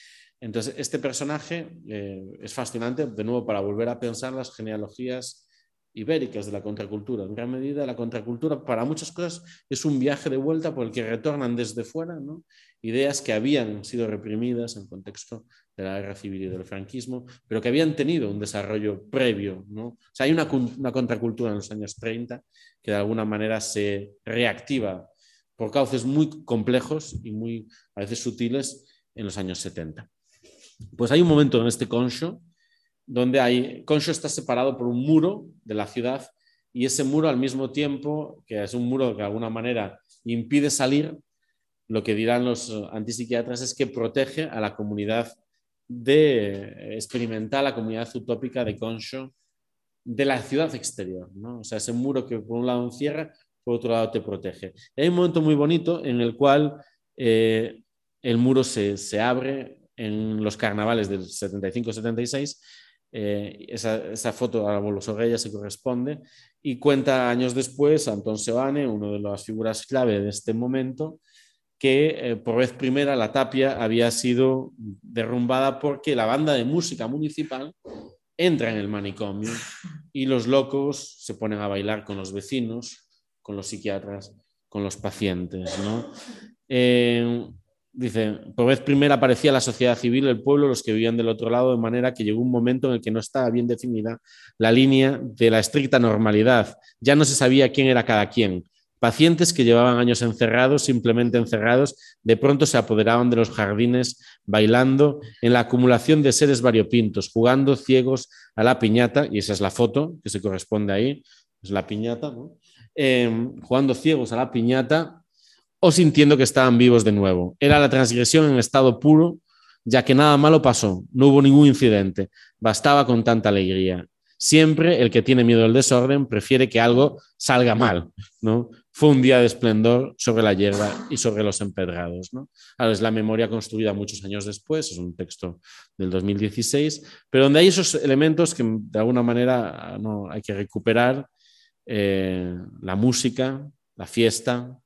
Entonces, este personaje eh, es fascinante, de nuevo, para volver a pensar las genealogías ibéricas de la contracultura. En gran medida, la contracultura para muchas cosas es un viaje de vuelta por el que retornan desde fuera ¿no? ideas que habían sido reprimidas en contexto de la guerra civil y del franquismo, pero que habían tenido un desarrollo previo. O sea, hay una, una contracultura en los años 30 que de alguna manera se reactiva por cauces muy complejos y muy a veces sutiles en los años 70. Pues hay un momento en este concho donde hay, Concho está separado por un muro de la ciudad y ese muro al mismo tiempo, que es un muro que de alguna manera impide salir, lo que dirán los antipsiquiatras es que protege a la comunidad de experimentar la comunidad utópica de Concho de la ciudad exterior. ¿no? O sea, ese muro que por un lado encierra, por otro lado te protege. hay un momento muy bonito en el cual eh, el muro se, se abre en los carnavales del 75-76 eh, esa, foto a los ya se corresponde y cuenta años después Antón Sebane, uno de las figuras clave de este momento, que eh, por vez primera la tapia había sido derrumbada porque la banda de música municipal entra en el manicomio y los locos se ponen a bailar con los vecinos, con los psiquiatras, con los pacientes. ¿no? Eh, dice, por vez primera aparecía la sociedad civil, el pueblo, los que vivían del otro lado, de manera que llegó un momento en el que no estaba bien definida la línea de la estricta normalidad. Ya no se sabía quién era cada quien. Pacientes que llevaban años encerrados, simplemente encerrados, de pronto se apoderaban de los jardines, bailando en la acumulación de seres variopintos, jugando ciegos a la piñata, y esa es la foto que se corresponde ahí, es la piñata, em, jugando ciegos a la piñata o sintiendo que estaban vivos de nuevo. Era la transgresión en estado puro, ya que nada malo pasó, no hubo ningún incidente, bastaba con tanta alegría. Siempre el que tiene miedo al desorden prefiere que algo salga mal, ¿no? Fue un día de esplendor sobre la hierba y sobre los empedrados, ¿no? Ahora es la memoria construida muchos años después, es un texto del 2016, pero donde hay esos elementos que de alguna manera no, hay que recuperar, eh, la música, la fiesta,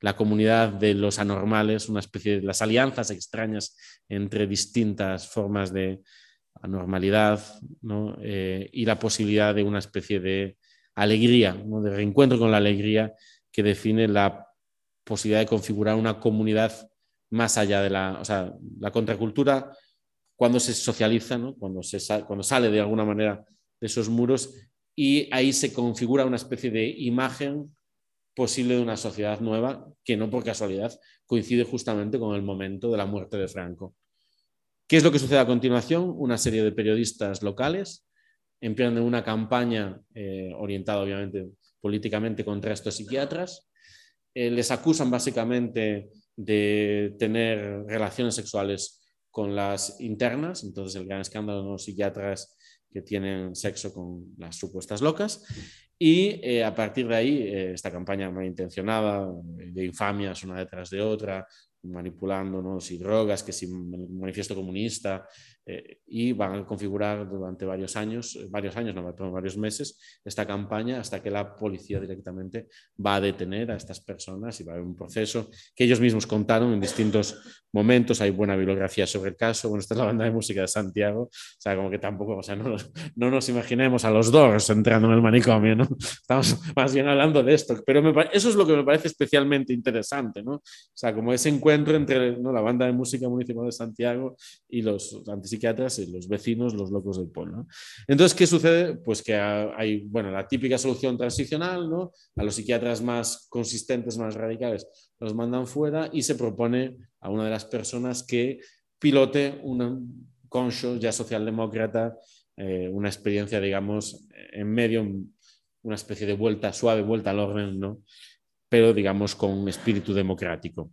la comunidad de los anormales, una especie de las alianzas extrañas entre distintas formas de, anormalidad ¿no? Eh, y la posibilidad de una especie de alegría, ¿no? de reencuentro con la alegría que define la posibilidad de configurar una comunidad más allá de la, o sea, la contracultura cuando se socializa, ¿no? cuando, se cuando sale de alguna manera de esos muros y ahí se configura una especie de imagen posible de una sociedad nueva que no por casualidad coincide justamente con el momento de la muerte de Franco. ¿Qué es lo que sucede a continuación? Una serie de periodistas locales emprenden una campaña eh, orientada obviamente políticamente contra estos psiquiatras. Eh, les acusan básicamente de tener relaciones sexuales con las internas, entonces el gran escándalo de los psiquiatras que tienen sexo con las supuestas locas. Y eh, a partir de ahí, esta campaña malintencionada, de infamias una detrás de otra, manipulando ¿no? si drogas, que si manifiesto comunista, eh, y van a configurar durante varios años, varios años, no, varios meses, esta campaña hasta que la policía directamente va a detener a estas personas y va a haber un proceso que ellos mismos contaron en distintos momentos. Hay buena bibliografía sobre el caso. Bueno, esta es la banda de música de Santiago, o sea, como que tampoco, o sea, no, no nos imaginemos a los dos entrando en el manicomio, ¿no? Estamos más bien hablando de esto, pero eso es lo que me parece especialmente interesante, ¿no? O sea, como ese encuentro entre ¿no? la banda de música municipal de Santiago y los antipsiquiatras y los vecinos, los locos del pueblo. Entonces, ¿qué sucede? Pues que hay, bueno, la típica solución transicional, ¿no? A los psiquiatras más consistentes, más radicales, los mandan fuera y se propone a una de las personas que pilote un concho ya socialdemócrata, eh, una experiencia, digamos, en medio, una especie de vuelta, suave vuelta al orden, ¿no? pero digamos con un espíritu democrático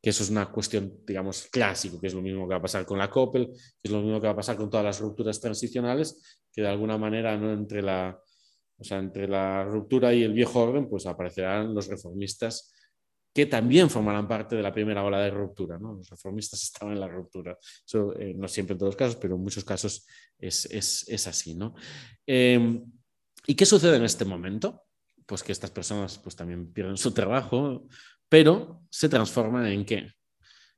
que eso es una cuestión, digamos, clásico, que es lo mismo que va a pasar con la COPEL, que es lo mismo que va a pasar con todas las rupturas transicionales, que de alguna manera ¿no? entre, la, o sea, entre la ruptura y el viejo orden, pues aparecerán los reformistas que también formarán parte de la primera ola de ruptura. ¿no? Los reformistas estaban en la ruptura. Eso, eh, no siempre en todos los casos, pero en muchos casos es, es, es así. ¿no? Eh, ¿Y qué sucede en este momento? Pues que estas personas pues, también pierden su trabajo, pero se transforma en qué?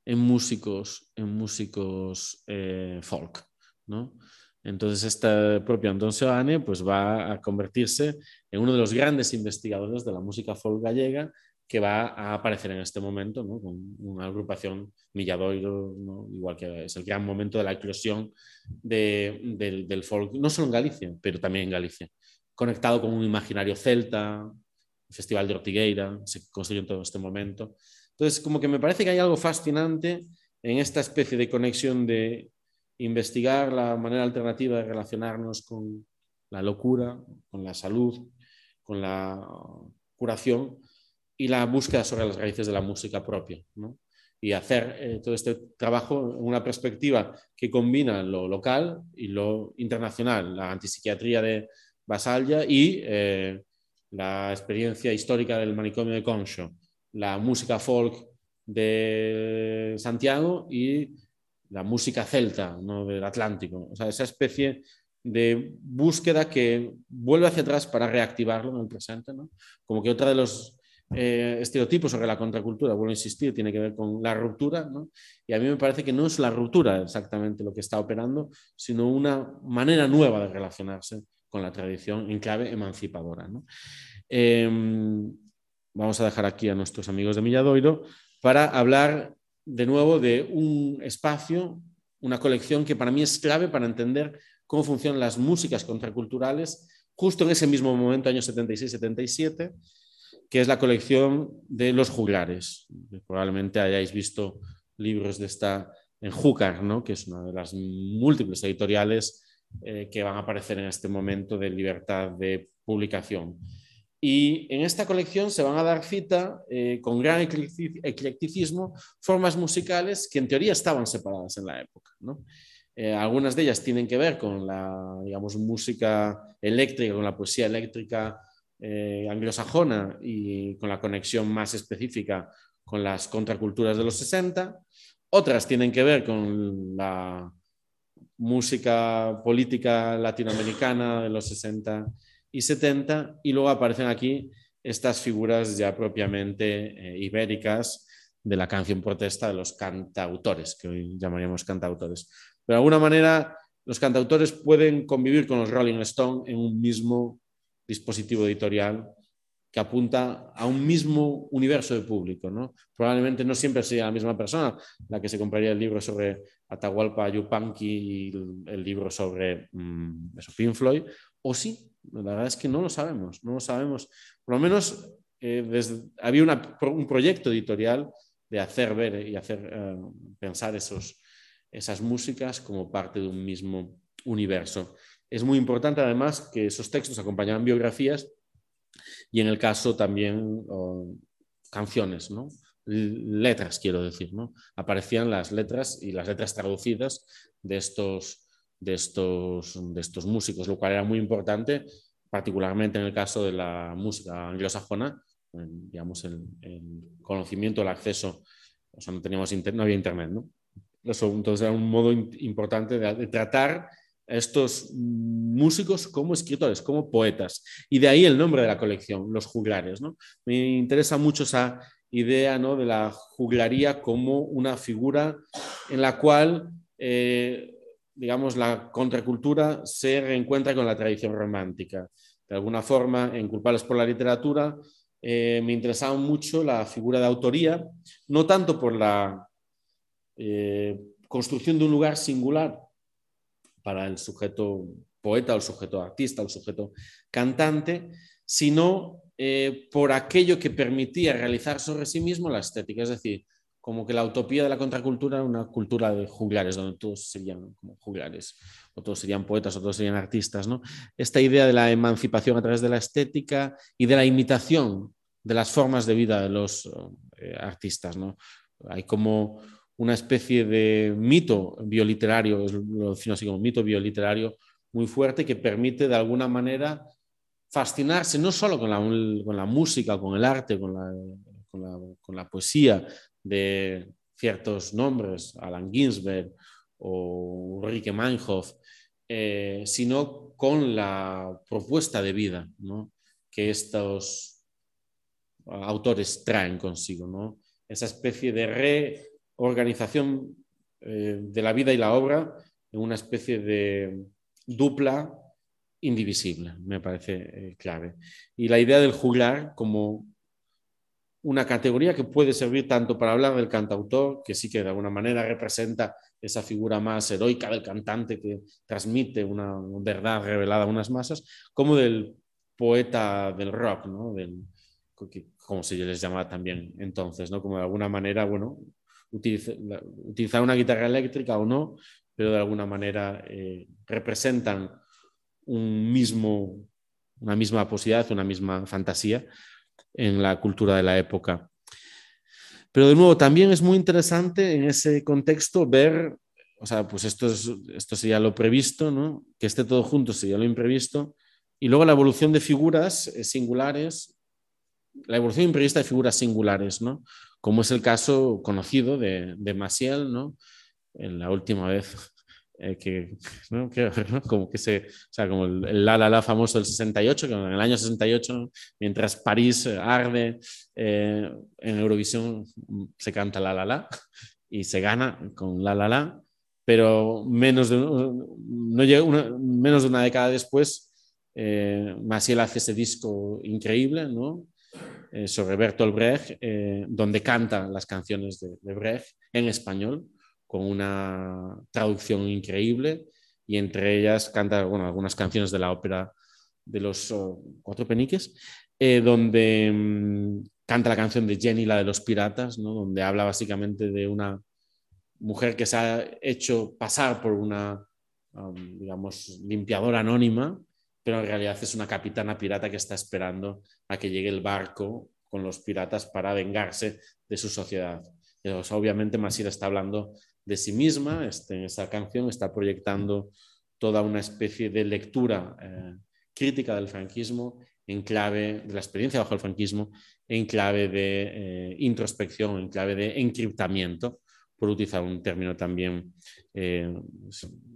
En músicos, en músicos eh, folk, ¿no? Entonces, este propio Anton Seoane pues, va a convertirse en uno de los grandes investigadores de la música folk gallega que va a aparecer en este momento ¿no? con una agrupación Milladoiro, igual que es el gran momento de la eclosión de, del, del folk, no solo en Galicia, pero también en Galicia, conectado con un imaginario celta, Festival de Ortigueira, se construyó en todo este momento. Entonces, como que me parece que hay algo fascinante en esta especie de conexión de investigar la manera alternativa de relacionarnos con la locura, con la salud, con la curación y la búsqueda sobre las raíces de la música propia. Y hacer eh, todo este trabajo en una perspectiva que combina lo local y lo internacional, la antipsiquiatría de Basalla y eh, la experiencia histórica del manicomio de Concho, la música folk de Santiago y la música celta del Atlántico. O sea, esa especie de búsqueda que vuelve hacia atrás para reactivarlo en el presente. ¿no? Como que otra de los eh, estereotipos sobre la contracultura, vuelvo a insistir, tiene que ver con la ruptura. ¿no? Y a mí me parece que no es la ruptura exactamente lo que está operando, sino una manera nueva de relacionarse con la tradición en clave emancipadora. Em, vamos a dejar aquí a nuestros amigos de Milladoiro para hablar de nuevo de un espacio, una colección que para mí es clave para entender cómo funcionan las músicas contraculturales justo en ese mismo momento, año 76-77, que es la colección de los juglares. Probablemente hayáis visto libros de esta en Júcar, ¿no? que es una de las múltiples editoriales eh, que van a aparecer en este momento de libertad de publicación. Y en esta colección se van a dar cita eh, con gran eclecticismo formas musicales que en teoría estaban separadas en la época. Eh, algunas de ellas tienen que ver con la digamos, música eléctrica, con la poesía eléctrica anglosajona y con la conexión más específica con las contraculturas de los 60. Otras tienen que ver con la música política latinoamericana de los 60 y 70, y luego aparecen aquí estas figuras ya propiamente eh, ibéricas de la canción protesta de los cantautores, que hoy llamaríamos cantautores. Pero de alguna manera los cantautores pueden convivir con los Rolling Stone en un mismo dispositivo editorial que apunta a un mismo universo de público. ¿no? Probablemente no siempre sea la misma persona la que se compraría el libro sobre Atahualpa Yupanqui y el, libro sobre mm, Pink Floyd, o sí, la verdad es que no lo sabemos, no lo sabemos. Por lo menos eh, había un proyecto editorial de hacer ver y hacer eh, pensar esos, esas músicas como parte de un mismo universo. Es muy importante además que esos textos acompañaban biografías y en el caso también canciones, ¿no? Letras, quiero decir, ¿no? Aparecían las letras y las letras traducidas de estos de estos, de estos músicos, lo cual era muy importante, particularmente en el caso de la música anglosajona, digamos, el, conocimiento, el acceso, o sea, no, teníamos no había internet, ¿no? Entonces era un modo importante de, tratar a estos músicos como escritores, como poetas. Y de ahí el nombre de la colección, los juglares. ¿no? Me interesa mucho esa idea ¿no? de la juglaría como una figura en la cual eh, digamos, la contracultura se reencuentra con la tradición romántica. De alguna forma, en Culpables por la Literatura, eh, me interesaba mucho la figura de autoría, no tanto por la eh, construcción de un lugar singular para el sujeto poeta el sujeto artista el sujeto cantante, sino eh, por aquello que permitía realizar sobre sí mismo la estética, es decir, como que la utopía de la contracultura era una cultura de juglares, donde todos serían como juglares, o todos serían poetas, o todos serían artistas. ¿no? Esta idea de la emancipación a través de la estética y de la imitación de las formas de vida de los eh, artistas. ¿no? Hay como una especie de mito bioliterario, lo defino así como mito bioliterario muy fuerte, que permite de alguna manera fascinarse no solo con la, con la música, con el arte, con la, con la, con la poesía, de ciertos nombres, Alan Ginsberg o Ulrike Meinhof, eh, sino con la propuesta de vida que estos autores traen consigo. ¿no? Esa especie de reorganización eh, de la vida y la obra en una especie de dupla indivisible, me parece eh, clave. Y la idea del juglar como una categoría que puede servir tanto para hablar del cantautor, que sí que de alguna manera representa esa figura más heroica del cantante que transmite una verdad revelada a unas masas, como del poeta del rock, ¿no? del, como se les llamaba también entonces, ¿no? como de alguna manera, bueno, utilizar una guitarra eléctrica o no, pero de alguna manera eh, representan una misma posibilidad, una misma fantasía en la cultura de la época. Pero de nuevo, también es muy interesante en ese contexto ver, o sea, pues esto, esto sería lo previsto, ¿no? que esté todo junto sería lo imprevisto, y luego la evolución de figuras eh, singulares, la evolución imprevista de figuras singulares, ¿no? como es el caso conocido de, de Maciel, ¿no? en la última vez eh, que, como que se, o sea, como el, la la la famoso del 68, que en el año 68, mientras París eh, arde, eh, en Eurovisión se canta la la la y se gana con la la la, pero menos de, no llega una, menos de una década después, Maciel hace ese disco increíble, ¿no? eh, sobre Bertolt Brecht, eh, donde canta las canciones de, Brecht en español, con una traducción increíble, y entre ellas canta bueno, algunas canciones de la ópera de los oh, Cuatro Peniques, donde mm, canta la canción de Jenny, la de los piratas, ¿no? donde habla básicamente de una mujer que se ha hecho pasar por una, um, digamos, limpiadora anónima, pero en realidad es una capitana pirata que está esperando a que llegue el barco con los piratas para vengarse de su sociedad. obviamente Masira está hablando de sí misma, este, en esta canción está proyectando toda una especie de lectura eh, crítica del franquismo en clave de la experiencia bajo el franquismo, en clave de eh, introspección, en clave de encriptamiento, por utilizar un término también eh,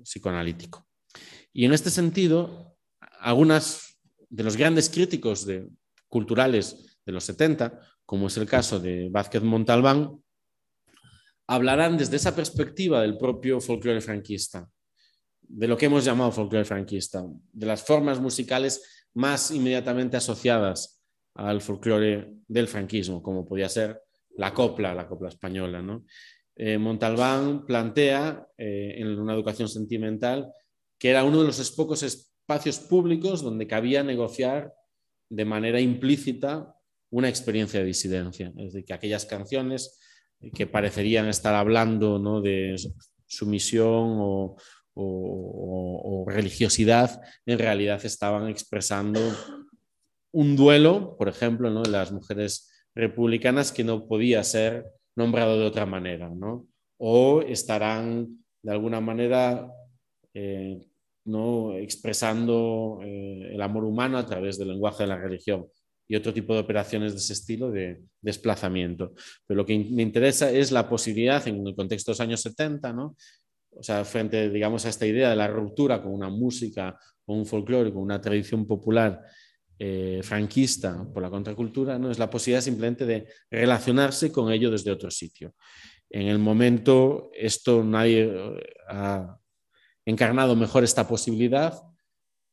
psicoanalítico. Y en este sentido, algunos de los grandes críticos de, culturales de los 70, como es el caso de Vázquez Montalbán, hablarán desde esa perspectiva del propio folclore franquista, de lo que hemos llamado folclore franquista, de las formas musicales más inmediatamente asociadas al folclore del franquismo, como podía ser la copla, la copla española. Eh, Montalbán plantea eh, en una educación sentimental que era uno de los pocos espacios públicos donde cabía negociar de manera implícita una experiencia de disidencia. Es decir, que aquellas canciones que parecerían estar hablando ¿no? de sumisión o, o, religiosidad, en realidad estaban expresando un duelo, por ejemplo, ¿no? de las mujeres republicanas que no podía ser nombrado de otra manera, ¿no? O estarán de alguna manera eh, ¿no? expresando eh, el amor humano a través del lenguaje de la religión y otro tipo de operaciones de ese estilo de desplazamiento. Pero lo que me interesa es la posibilidad en el contexto de los años 70, ¿no? o sea, frente digamos, a esta idea de la ruptura con una música, con un folclore, con una tradición popular eh, franquista por la contracultura, ¿no? es la posibilidad simplemente de relacionarse con ello desde otro sitio. En el momento, esto nadie eh, ha encarnado mejor esta posibilidad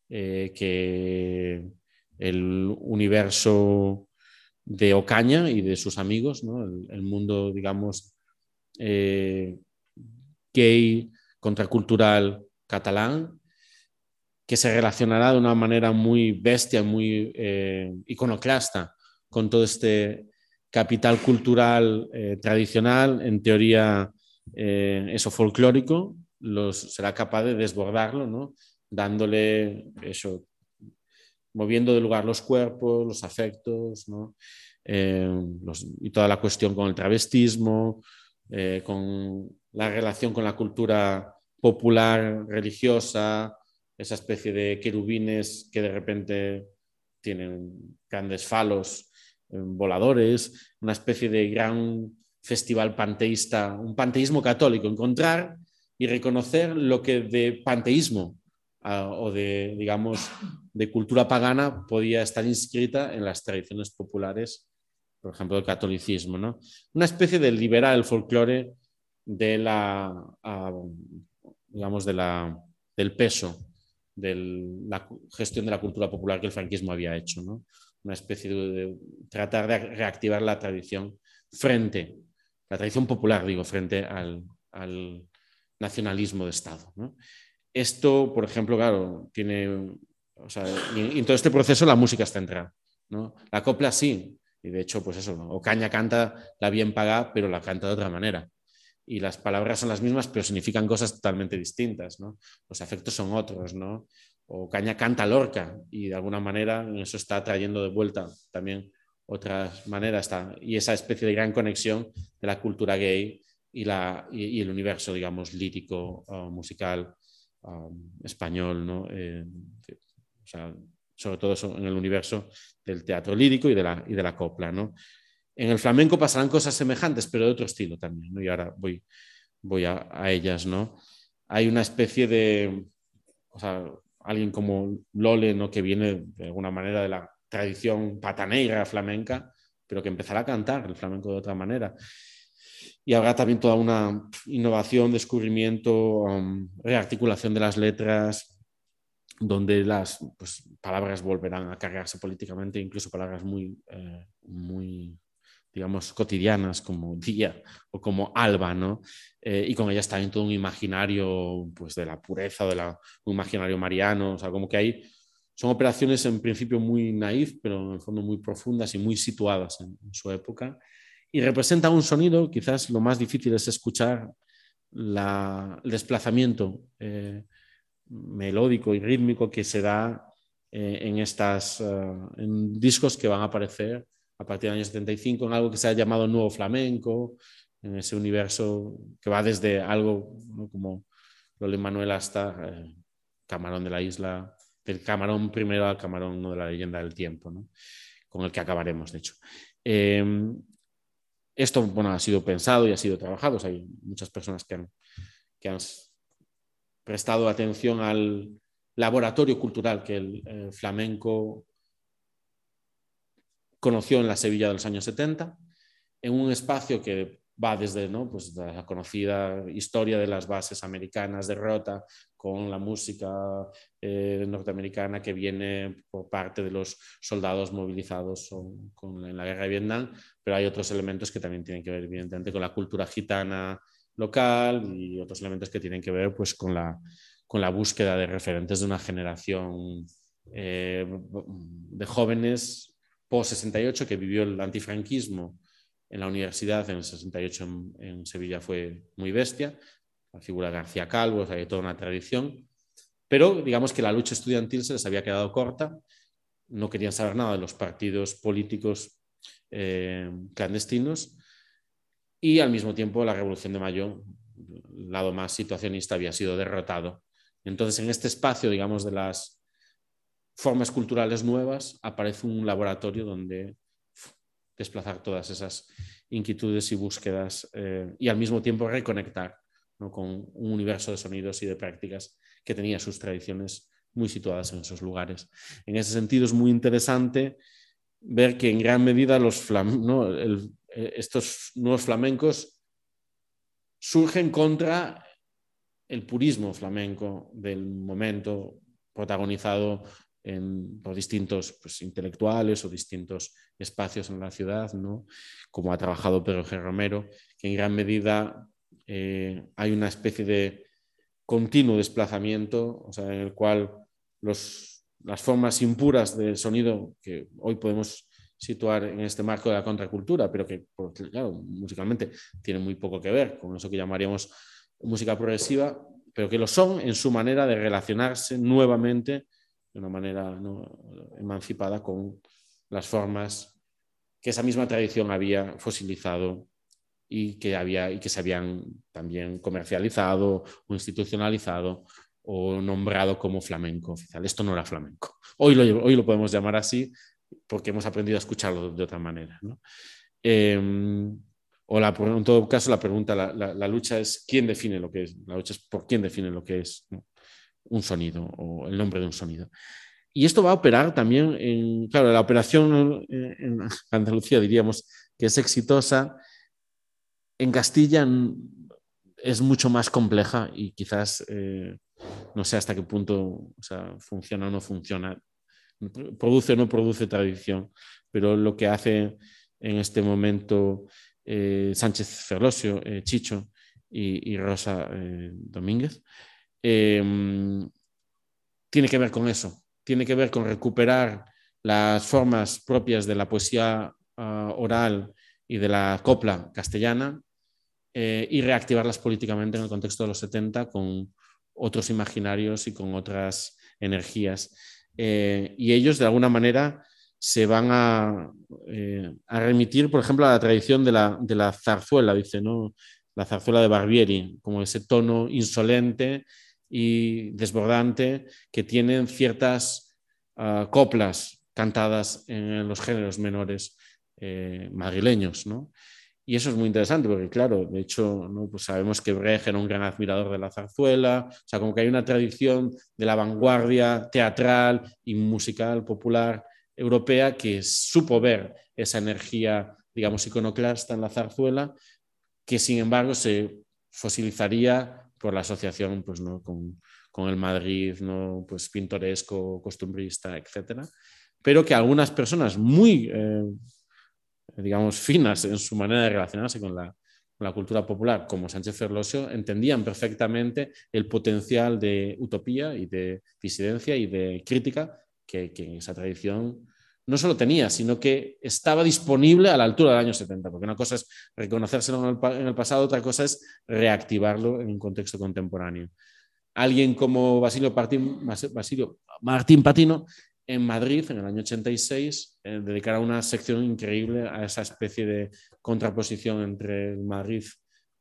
eh, que el universo de Ocaña y de sus amigos, ¿no? el, mundo, digamos, gay, contracultural catalán, que se relacionará de una manera muy bestia, muy eh, iconoclasta con todo este capital cultural eh, tradicional, en teoría eh, eso folclórico, los, será capaz de desbordarlo, ¿no? dándole eso, moviendo de lugar los cuerpos, los afectos, ¿no? y toda la cuestión con el travestismo, con la relación con la cultura popular, religiosa, esa especie de querubines que de repente tienen grandes falos eh, voladores, una especie de gran festival panteísta, un panteísmo católico, encontrar y reconocer lo que de panteísmo ah, o de, digamos, de cultura pagana podía estar inscrita en las tradiciones populares, por ejemplo, del catolicismo. ¿no? Una especie de liberar el folclore de la, ah, digamos, de la, del peso de la gestión de la cultura popular que el franquismo había hecho. ¿no? Una especie de, tratar de reactivar la tradición frente, la tradición popular, digo, frente al, al nacionalismo de Estado. Esto, por ejemplo, claro, tiene... O sea, y, en todo este proceso la música está entrando. ¿no? La copla sí, y de hecho, pues eso, Ocaña canta la bien pagada, pero la canta de otra manera y las palabras son las mismas, pero significan cosas totalmente distintas, ¿no? Los afectos son otros, ¿no? O Caña canta Lorca y de alguna manera eso está trayendo de vuelta también otras maneras, está, y esa especie de gran conexión de la cultura gay y, la, y, el universo, digamos, lírico, uh, musical, um, español, ¿no? Eh, sobre todo en el universo del teatro lírico y de la, y de la copla, ¿no? En el flamenco pasarán cosas semejantes, pero de otro estilo también, y ahora voy, voy a, ellas. ¿no? Hay una especie de, o sea, alguien como Lole, ¿no? que viene de alguna manera de la tradición pataneira flamenca, pero que empezará a cantar el flamenco de otra manera. Y habrá también toda una innovación, descubrimiento, um, rearticulación de las letras, donde las pues, palabras volverán a cargarse políticamente, incluso palabras muy, eh, muy digamos, cotidianas como día o como alba, ¿no? Eh, y con ellas también todo un imaginario pues, de la pureza, de un imaginario mariano, o sea, como que hay, son operaciones en principio muy naif, pero en el fondo muy profundas y muy situadas en, su época, y representa un sonido, quizás lo más difícil es escuchar la, el desplazamiento eh, melódico y rítmico que se da eh, en, estas, en discos que van a aparecer a partir del año 75 en algo que se ha llamado nuevo flamenco, en ese universo que va desde algo como Lole Manuel hasta eh, Camarón de la Isla, del Camarón primero al Camarón de la leyenda del tiempo, ¿no? con el que acabaremos, de hecho. Em, esto bueno, ha sido pensado y ha sido trabajado. hay muchas personas que han, que han prestado atención al laboratorio cultural que el flamenco conoció en la Sevilla de los años 70, en un espacio que va desde ¿no? pues la conocida historia de las bases americanas de Rota con la música eh, norteamericana que viene por parte de los soldados movilizados en la guerra de Vietnam, pero hay otros elementos que también tienen que ver evidentemente con la cultura gitana local y otros elementos que tienen que ver pues, con, la, con la búsqueda de referentes de una generación eh, de jóvenes post-68, que vivió el antifranquismo en la universidad, en el 68 en, Sevilla fue muy bestia, la figura de García Calvo, hay toda una tradición, pero digamos que la lucha estudiantil se les había quedado corta, no querían saber nada de los partidos políticos eh, clandestinos y al mismo tiempo la Revolución de Mayo, el lado más situacionista, había sido derrotado. Entonces, en este espacio, digamos, de las formas culturales nuevas, aparece un laboratorio donde desplazar todas esas inquietudes y búsquedas eh, y al mismo tiempo reconectar con un universo de sonidos y de prácticas que tenía sus tradiciones muy situadas en esos lugares. En ese sentido es muy interesante ver que en gran medida los eh, estos nuevos flamencos surgen contra el purismo flamenco del momento protagonizado por distintos pues, intelectuales o distintos espacios en la ciudad, ¿no? como ha trabajado Pedro G. Romero, que en gran medida eh, hay una especie de continuo desplazamiento, en el cual las formas impuras del sonido que hoy podemos situar en este marco de la contracultura, pero que, claro, musicalmente tiene muy poco que ver con eso que llamaríamos música progresiva, pero que lo son en su manera de relacionarse nuevamente de una manera emancipada con las formas que esa misma tradición había fosilizado y que, había, y que se habían también comercializado o institucionalizado o nombrado como flamenco oficial. Esto no era flamenco. Hoy lo, hoy lo podemos llamar así porque hemos aprendido a escucharlo de otra manera. Em, o la, en todo caso, la pregunta, la, la, lucha es quién define lo que es, la lucha es por quién define lo que es un sonido o el nombre de un sonido. Y esto va a operar también en, claro, la operación en Andalucía diríamos que es exitosa, en Castilla es mucho más compleja y quizás eh, no sé hasta qué punto funciona o no funciona, produce o no produce tradición, pero lo que hace en este momento eh, Sánchez Ferlosio, eh, Chicho y, Rosa Domínguez Em, tiene que ver con eso, tiene que ver con recuperar las formas propias de la poesía ah, oral y de la copla castellana eh, y reactivarlas políticamente en el contexto de los 70 con otros imaginarios y con otras energías. Eh, y ellos, de alguna manera, se van a, eh, a, remitir, por ejemplo, a la tradición de la, de la zarzuela, dice, ¿no? la zarzuela de Barbieri, como ese tono insolente y desbordante que tienen ciertas ah, coplas cantadas en los géneros menores eh, madrileños. ¿no? Y eso es muy interesante porque, claro, de hecho, ¿no? pues sabemos que Brecht era un gran admirador de la zarzuela, o sea, como que hay una tradición de la vanguardia teatral y musical popular europea que supo ver esa energía, digamos, iconoclasta en la zarzuela, que sin embargo se fosilizaría por la asociación pues, ¿no? con, con el Madrid ¿no? pues, pintoresco, costumbrista, etc. Pero que algunas personas muy, eh, digamos, finas en su manera de relacionarse con la, cultura popular, como Sánchez Ferlosio, entendían perfectamente el potencial de utopía y de disidencia y de crítica que, que esa tradición no solo tenía, sino que estaba disponible a la altura del año 70, porque una cosa es reconocérselo en el, pasado, otra cosa es reactivarlo en un contexto contemporáneo. Alguien como Basilio, Basilio Martín Patino en Madrid en el año 86 eh, una sección increíble a esa especie de contraposición entre el Madrid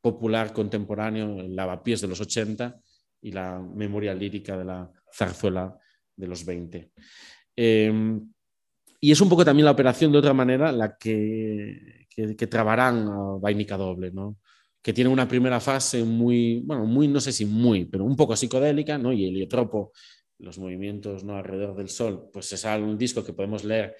popular contemporáneo, el lavapiés de los 80 y la memoria lírica de la zarzuela de los 20. Em, y es un poco también la operación de otra manera la que, que, trabarán a Vainica Doble, ¿no? que tiene una primera fase muy, bueno, muy, no sé si muy, pero un poco psicodélica, ¿no? y heliotropo los movimientos ¿no? alrededor del sol, pues es un disco que podemos leer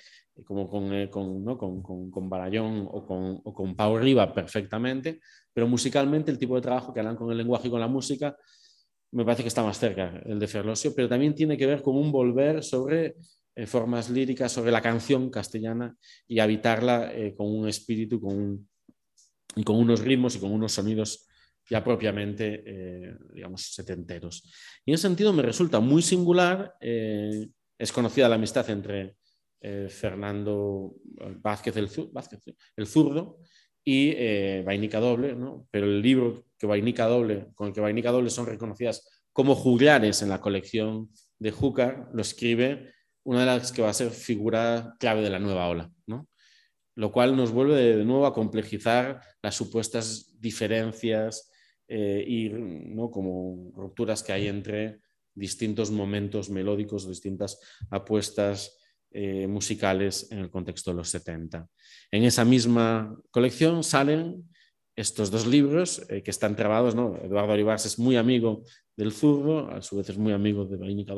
como con, eh, con, ¿no? con, con, con Barallón o con, o con Pau Riva perfectamente, pero musicalmente el tipo de trabajo que harán con el lenguaje y con la música me parece que está más cerca el de Ferlosio, pero también tiene que ver con un volver sobre eh, formas líricas, sobre la canción castellana y habitarla eh, con un espíritu con y con unos ritmos y con unos sonidos ya propiamente, eh, digamos, setenteros. Y en ese sentido me resulta muy singular, eh, es conocida la amistad entre eh, Fernando Vázquez el, el, zurdo y Vainica Doble, ¿no? pero el libro que Vainica Doble, con el que Vainica Doble son reconocidas como juglares en la colección de Júcar, lo escribe una de las que va a ser figura clave de la nueva ola. ¿no? Lo cual nos vuelve de nuevo a complejizar las supuestas diferencias eh, ¿no? como rupturas que hay entre distintos momentos melódicos, distintas apuestas eh, musicales en el contexto de los 70. En esa misma colección salen estos dos libros eh, que están trabados. ¿no? Eduardo Olivas es muy amigo del zurdo, a su vez es muy amigo de Vainica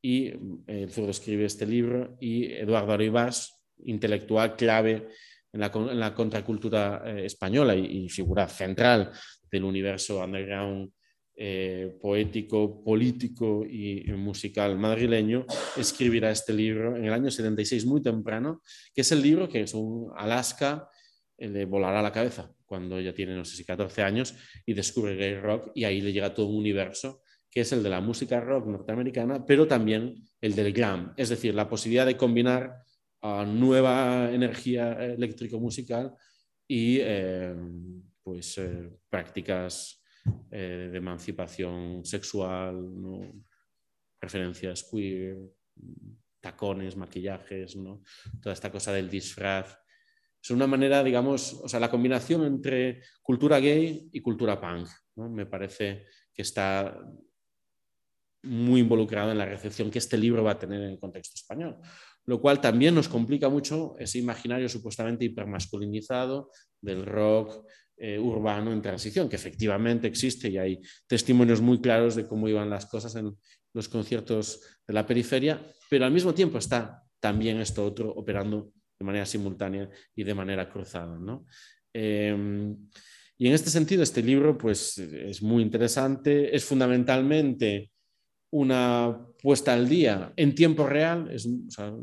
y el zurdo escribe este libro y Eduardo Olivas, intelectual clave en la, contracultura española y, figura central del universo underground eh, poético, político y musical madrileño, escribirá este libro en el año 76, muy temprano, que es el libro que, un Alaska, eh, le volará la cabeza cuando ella tiene, no sé si 14 años, y descubre gay rock, y ahí le llega todo un universo que es el de la música rock norteamericana, pero también el del glam, es decir, la posibilidad de combinar nueva energía eléctrico-musical y eh, pues, prácticas eh, de emancipación sexual, ¿no? referencias queer, tacones, maquillajes, ¿no? toda esta cosa del disfraz. Es una manera, digamos, o sea, la combinación entre cultura gay y cultura punk. ¿no? Me parece que está muy involucrado en la recepción que este libro va a tener en el contexto español lo cual también nos complica mucho ese imaginario supuestamente hipermasculinizado del rock eh, urbano en transición, que efectivamente existe y hay testimonios muy claros de cómo iban las cosas en los conciertos de la periferia, pero al mismo tiempo está también esto otro operando de manera simultánea y de manera cruzada. Em, y en este sentido, este libro pues, es muy interesante, es fundamentalmente una puesta al día en tiempo real, es,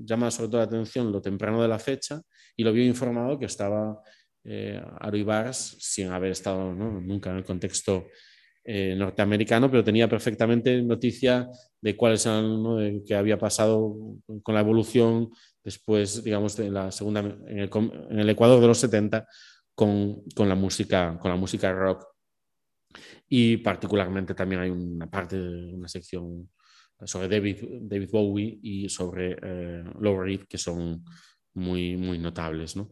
llama sobre todo la atención lo temprano de la fecha y lo vio informado que estaba eh, sin haber estado nunca en el contexto eh, norteamericano, pero tenía perfectamente noticia de cuáles eran, ¿no? de qué había pasado con la evolución después, digamos, de la segunda, en el, en el Ecuador de los 70 con, con, la música, con la música rock y particularmente también hay una parte, una sección sobre David, David Bowie y sobre eh, Lou que son muy, notables. ¿no?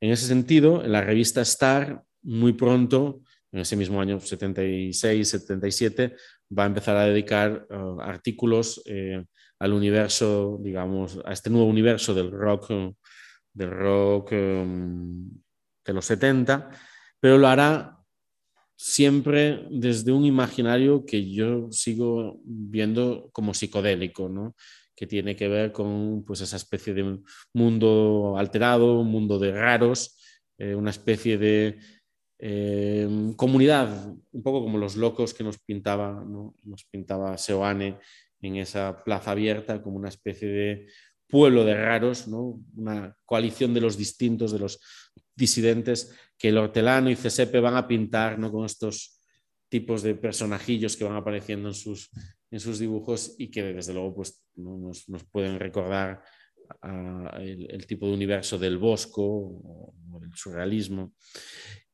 En ese sentido, la revista Star muy pronto, en ese mismo año 76, 77, va a empezar a dedicar uh, artículos eh, al universo, digamos, a este nuevo universo del rock, del rock um, de los 70, pero lo hará siempre desde un imaginario que yo sigo viendo como psicodélico, ¿no? Que tiene que ver con pues, esa especie de mundo alterado, un mundo de raros, eh, una especie de Em, comunidad, un poco como los locos que nos pintaba, nos pintaba Seoane en esa plaza abierta, como una especie de pueblo de raros, ¿no? una coalición de los distintos, de los disidentes, que el hortelano y Cesepe van a pintar ¿no? con estos tipos de personajillos que van apareciendo en sus, en sus dibujos y que desde luego pues, nos, pueden recordar el, tipo de universo del Bosco o, del surrealismo.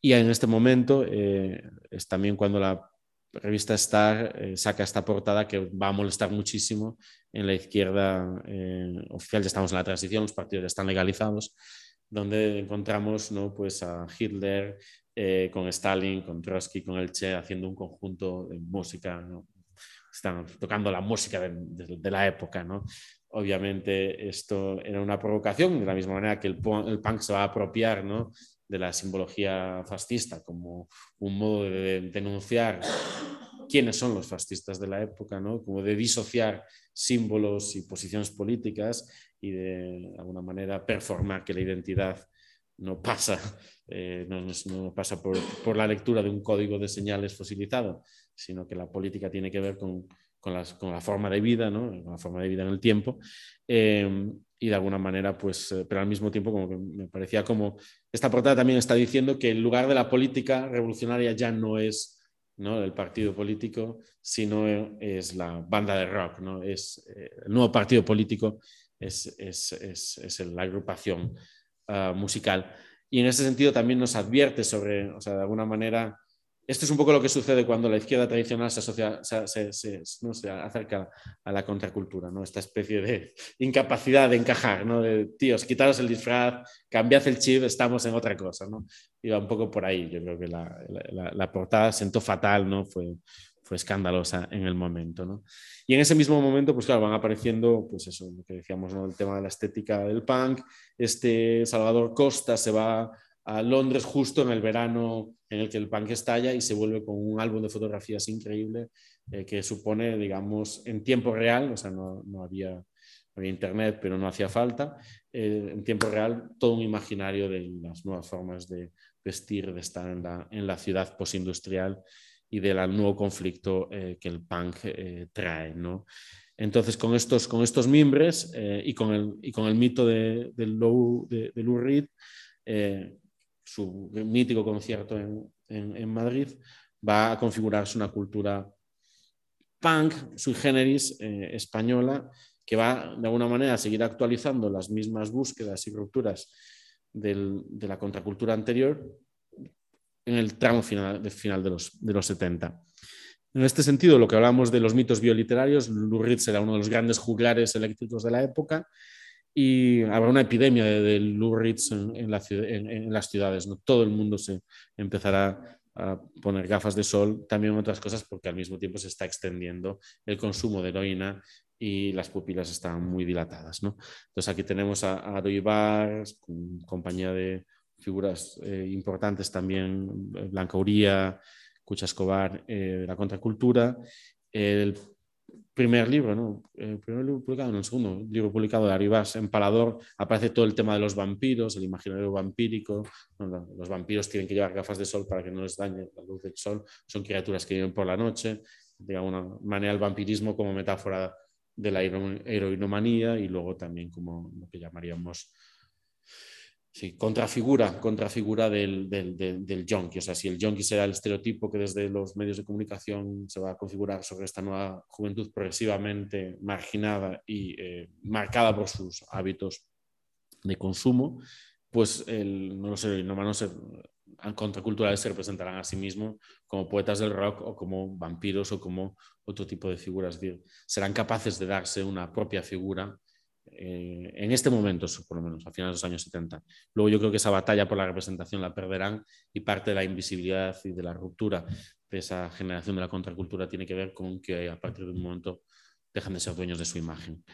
Y en este momento eh, es también cuando la revista Star eh, saca esta portada que va a molestar muchísimo en la izquierda eh, oficial. Ya estamos en la transición, los partidos ya están legalizados, donde encontramos ¿no? pues a Hitler con Stalin, con Trotsky, con el Che, haciendo un conjunto de música. Están tocando la música de, la época. ¿no? Obviamente esto era una provocación, de la misma manera que el, el punk se va a apropiar ¿no? de la simbología fascista como un modo de denunciar quiénes son los fascistas de la época, ¿no? como de disociar símbolos y posiciones políticas y de, alguna manera performar que la identidad no pasa, eh, no, pasa por, por, la lectura de un código de señales fosilizado, sino que la política tiene que ver con, con, las, con la forma de vida, ¿no? con la forma de vida en el tiempo. Eh, y de alguna manera, pues, eh, pero al mismo tiempo como me parecía como, esta portada también está diciendo que el lugar de la política revolucionaria ya no es ¿no? el partido político, sino es la banda de rock, ¿no? es eh, el nuevo partido político, es, es, es, es la agrupación uh, musical. Y en ese sentido también nos advierte sobre, o sea, de alguna manera, esto es un poco lo que sucede cuando la izquierda tradicional se, asocia, se, acerca a la contracultura, esta especie de incapacidad de encajar, ¿no? de tíos, quitaros el disfraz, cambiad el chip, estamos en otra cosa. ¿no? Iba un poco por ahí, yo creo que la, la, la portada sentó fatal, fue, escandalosa en el momento. Y en ese mismo momento, pues claro, van apareciendo, pues eso, lo que decíamos, el tema de la estética del punk, este Salvador Costa se va a Londres justo en el verano en el que el punk estalla y se vuelve con un álbum de fotografías increíble eh, que supone, digamos, en tiempo real, o sea, no, no había, internet, pero no hacía falta, eh, en tiempo real todo un imaginario de las nuevas formas de vestir, de estar en la, en la ciudad postindustrial y del nuevo conflicto eh, que el punk trae, ¿no? Entonces, con estos, con estos mimbres y, con el, y con el mito de, del Lou, de, de Lou Reed, su mítico concierto en, en, Madrid, va a configurarse una cultura punk, sui generis, eh, española, que va de alguna manera a seguir actualizando las mismas búsquedas y rupturas del, de la contracultura anterior en el tramo final, de, final de, los, de los 70. En este sentido, lo que hablamos de los mitos bioliterarios, Lurid será uno de los grandes juglares eléctricos de la época, y habrá una epidemia de, de en, las ciudades. ¿no? Todo el mundo se empezará a poner gafas de sol, también otras cosas, porque al mismo tiempo se está extendiendo el consumo de heroína y las pupilas están muy dilatadas. ¿no? Entonces aquí tenemos a, a compañía de figuras eh, importantes también, Blanca Uría, Cucha Escobar, eh, de la contracultura, el primer libro, ¿no? El primer libro publicado, no, el segundo libro publicado de Arribas, Empalador, aparece todo el tema de los vampiros, el imaginario vampírico. Los vampiros tienen que llevar gafas de sol para que no les dañe la luz del sol. Son criaturas que viven por la noche. De alguna manera, el vampirismo como metáfora de la heroinomanía y luego también como lo que llamaríamos Contrafigura, contrafigura del, del, del, junkie. O sea, si el junkie será el estereotipo que desde los medios de comunicación se va a configurar sobre esta nueva juventud progresivamente marginada y eh, marcada por sus hábitos de consumo, pues el, no lo sé, no ser contraculturales se representarán a sí mismos como poetas del rock o como vampiros o como otro tipo de figuras. serán capaces de darse una propia figura eh, en este momento, por lo menos, a finales de los años 70. Luego yo creo que esa batalla por la representación la perderán y parte de la invisibilidad y de la ruptura de esa generación de la contracultura tiene que ver con que a partir de un momento dejan de ser dueños de su imagen.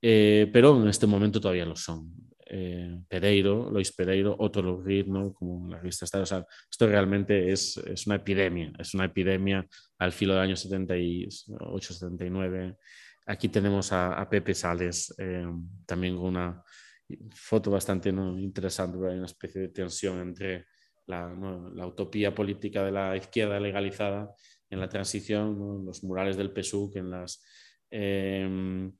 Eh, pero en este momento todavía lo son. Eh, Pereiro, Lois Pereiro, otro ritmo, como la revista está. O sea, esto realmente es, es, una epidemia, es una epidemia al filo del año 78, 79. Aquí tenemos a, Pepe Sales, eh, también con una foto bastante interesante, hay una especie de tensión entre la, utopía política de la izquierda legalizada en la transición, los murales del PSUC, en las... Em,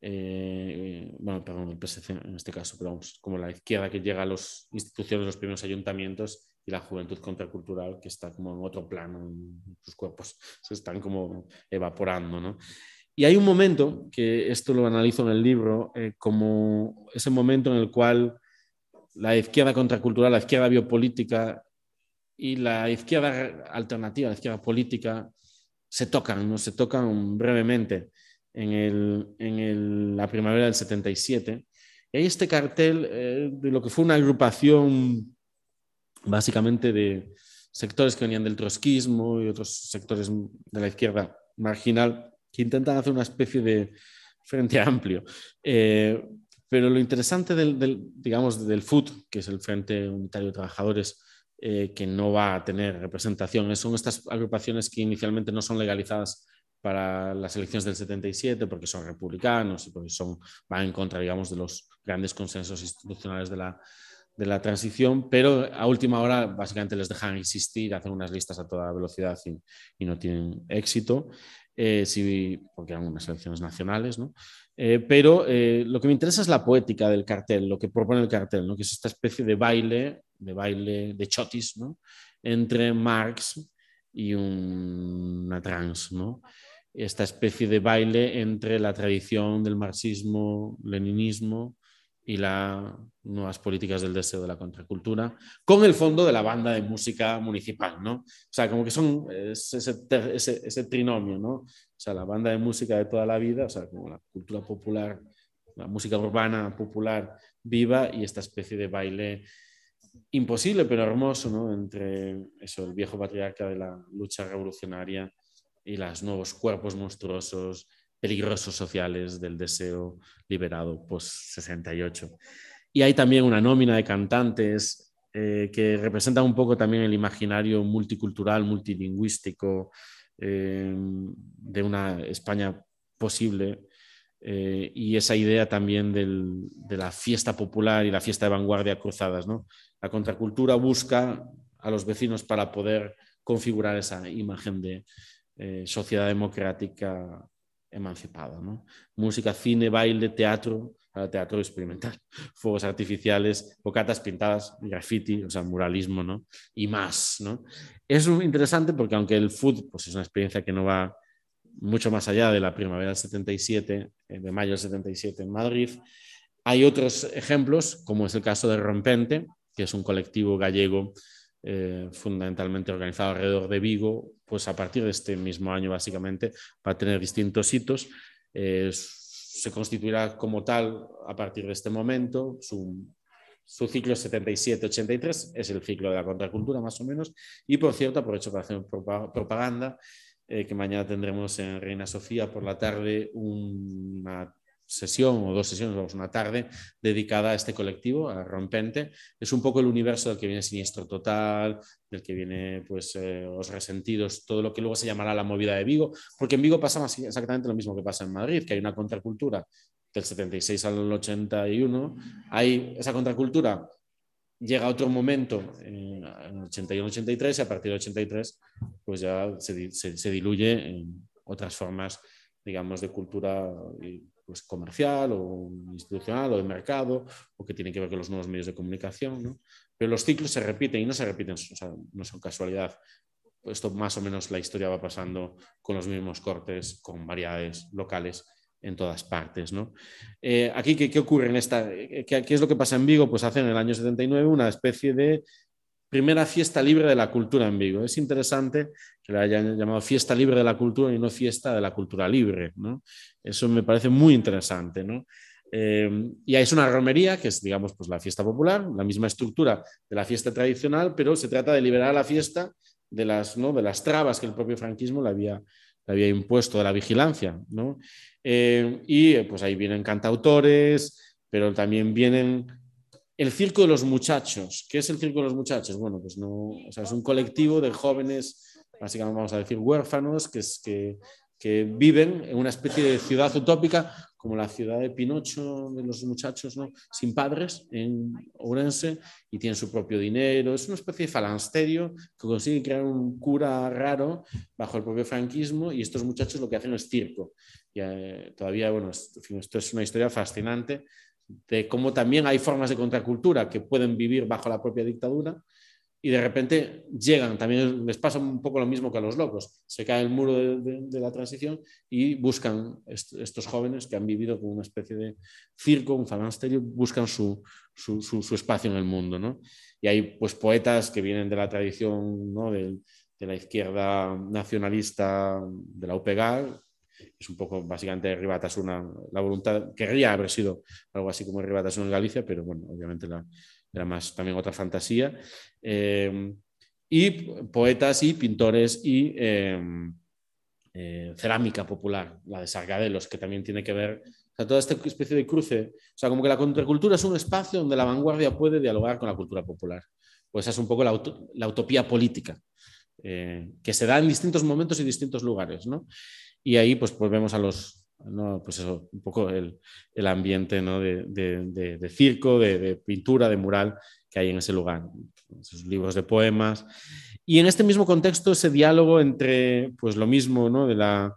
eh, bueno, perdón, el PSC en este caso, pero vamos, como la izquierda que llega a las instituciones, los primeros ayuntamientos y la juventud contracultural que está como en otro plano, sus cuerpos se están como evaporando, ¿no? Y hay un momento, que esto lo analizo en el libro, eh, como ese momento en el cual la izquierda contracultural, la izquierda biopolítica y la izquierda alternativa, la izquierda política, se tocan, ¿no? se tocan brevemente en, el, en la primavera del 77. Y hay este cartel eh, de lo que fue una agrupación básicamente de sectores que venían del trotskismo y otros sectores de la izquierda marginal que intentan hacer una especie de frente amplio. Eh, pero lo interesante del, digamos, del FUT, que es el Frente Unitario de Trabajadores, eh, que no va a tener representación, son estas agrupaciones que inicialmente no son legalizadas para las elecciones del 77 porque son republicanos y porque son, van en contra, digamos, de los grandes consensos institucionales de la, de la transición, pero a última hora básicamente les dejan existir, hacen unas listas a toda velocidad y, y no tienen éxito. Eh, porque eran unas elecciones nacionales, ¿no? Eh, pero eh, lo que me interesa es la poética del cartel, lo que propone el cartel, ¿no? que es esta especie de baile, de baile de chotis, ¿no? entre Marx y una trans, ¿no? esta especie de baile entre la tradición del marxismo, leninismo y las nuevas políticas del deseo de la contracultura, con el fondo de la banda de música municipal, ¿no? O sea, como que son ese, ese, trinomio, ¿no? O sea, la banda de música de toda la vida, o sea, como la cultura popular, la música urbana popular viva y esta especie de baile imposible pero hermoso, ¿no? Entre eso, el viejo patriarca de la lucha revolucionaria y los nuevos cuerpos monstruosos peligrosos sociales del deseo liberado post-68. Y hay también una nómina de cantantes eh, que representan un poco también el imaginario multicultural, multilingüístico eh, de una España posible eh, y esa idea también de la fiesta popular y la fiesta de vanguardia cruzadas. ¿no? La contracultura busca a los vecinos para poder configurar esa imagen de sociedad democrática emancipado. ¿no? Música, cine, baile, teatro, teatro experimental, fuegos artificiales, bocatas pintadas, graffiti, o sea, muralismo, ¿no? Y más, ¿no? Es interesante porque aunque el food pues, es una experiencia que no va mucho más allá de la primavera del 77, eh, de mayo del 77 en Madrid, hay otros ejemplos, como es el caso de Rompente, que es un colectivo gallego eh, fundamentalmente organizado alrededor de Vigo, pues a partir de este mismo año básicamente va a tener distintos hitos. Eh, se constituirá como tal a partir de este momento. Su, ciclo 77-83 es el ciclo de la contracultura más o menos. Y por cierto, aprovecho para hacer propaganda, eh, que mañana tendremos en Reina Sofía por la tarde una sesión o dos sesiones, vamos, una tarde dedicada a este colectivo, a Rompente. Es un poco el universo del que viene Siniestro Total, del que viene pues eh, Los Resentidos, todo lo que luego se llamará la movida de Vigo, porque en Vigo pasa exactamente lo mismo que pasa en Madrid, que hay una contracultura del 76 al 81, hay esa contracultura llega otro momento en, 81-83 y a partir del 83 pues ya se, se, diluye en otras formas digamos de cultura pues, comercial o institucional o de mercado o que tiene que ver con los nuevos medios de comunicación. ¿no? Pero los ciclos se repiten y no se repiten, o sea, no son casualidad. Esto más o menos la historia va pasando con los mismos cortes, con variedades locales en todas partes. ¿no? Eh, aquí, ¿qué, ¿qué, ocurre en esta? ¿Qué, ¿Qué, es lo que pasa en Vigo? Pues hacen en el año 79 una especie de primera fiesta libre de la cultura en Vigo. Es interesante que la hayan llamado fiesta libre de la cultura y no fiesta de la cultura libre. Eso me parece muy interesante. ¿no? Eh, y es una romería, que es, digamos, pues la fiesta popular, la misma estructura de la fiesta tradicional, pero se trata de liberar la fiesta de las, ¿no? de las trabas que el propio franquismo le había, le había impuesto, de la vigilancia. Eh, y pues ahí vienen cantautores, pero también vienen el Circo de los Muchachos. ¿Qué es el Circo de los Muchachos? Bueno, pues no, es un colectivo de jóvenes, básicamente vamos a decir huérfanos, que, es, que que viven en una especie de ciudad utópica como la ciudad de Pinocho, de los muchachos ¿no? sin padres en Ourense y tienen su propio dinero. Es una especie de falansterio que consigue crear un cura raro bajo el propio franquismo y estos muchachos lo que hacen es circo. Y, eh, todavía, bueno, esto es una historia fascinante de cómo también hay formas de contracultura que pueden vivir bajo la propia dictadura y de repente llegan, también les pasa un poco lo mismo que a los locos, se cae el muro de, la transición y buscan estos jóvenes que han vivido con una especie de circo, un falansterio, buscan su, su, espacio en el mundo. ¿no? Y hay pues poetas que vienen de la tradición ¿no? de, de, la izquierda nacionalista de la UPG, es un poco básicamente Ribatasuna, la voluntad, querría haber sido algo así como Ribatasuna en Galicia, pero bueno, obviamente la, era más también otra fantasía, em, y poetas y pintores y em, eh, cerámica popular, la de Sargadelos, que también tiene que ver, o toda esta especie de cruce, o sea, como que la contracultura es un espacio donde la vanguardia puede dialogar con la cultura popular. Pues esa es un poco la, utopía política, eh, que se da en distintos momentos y distintos lugares, ¿no? Y ahí pues, pues vemos a los, ¿no? pues eso, un poco el, el ambiente ¿no? de, de, de, circo, de, pintura, de mural que hay en ese lugar, esos libros de poemas. Y en este mismo contexto, ese diálogo entre pues, lo mismo ¿no? de la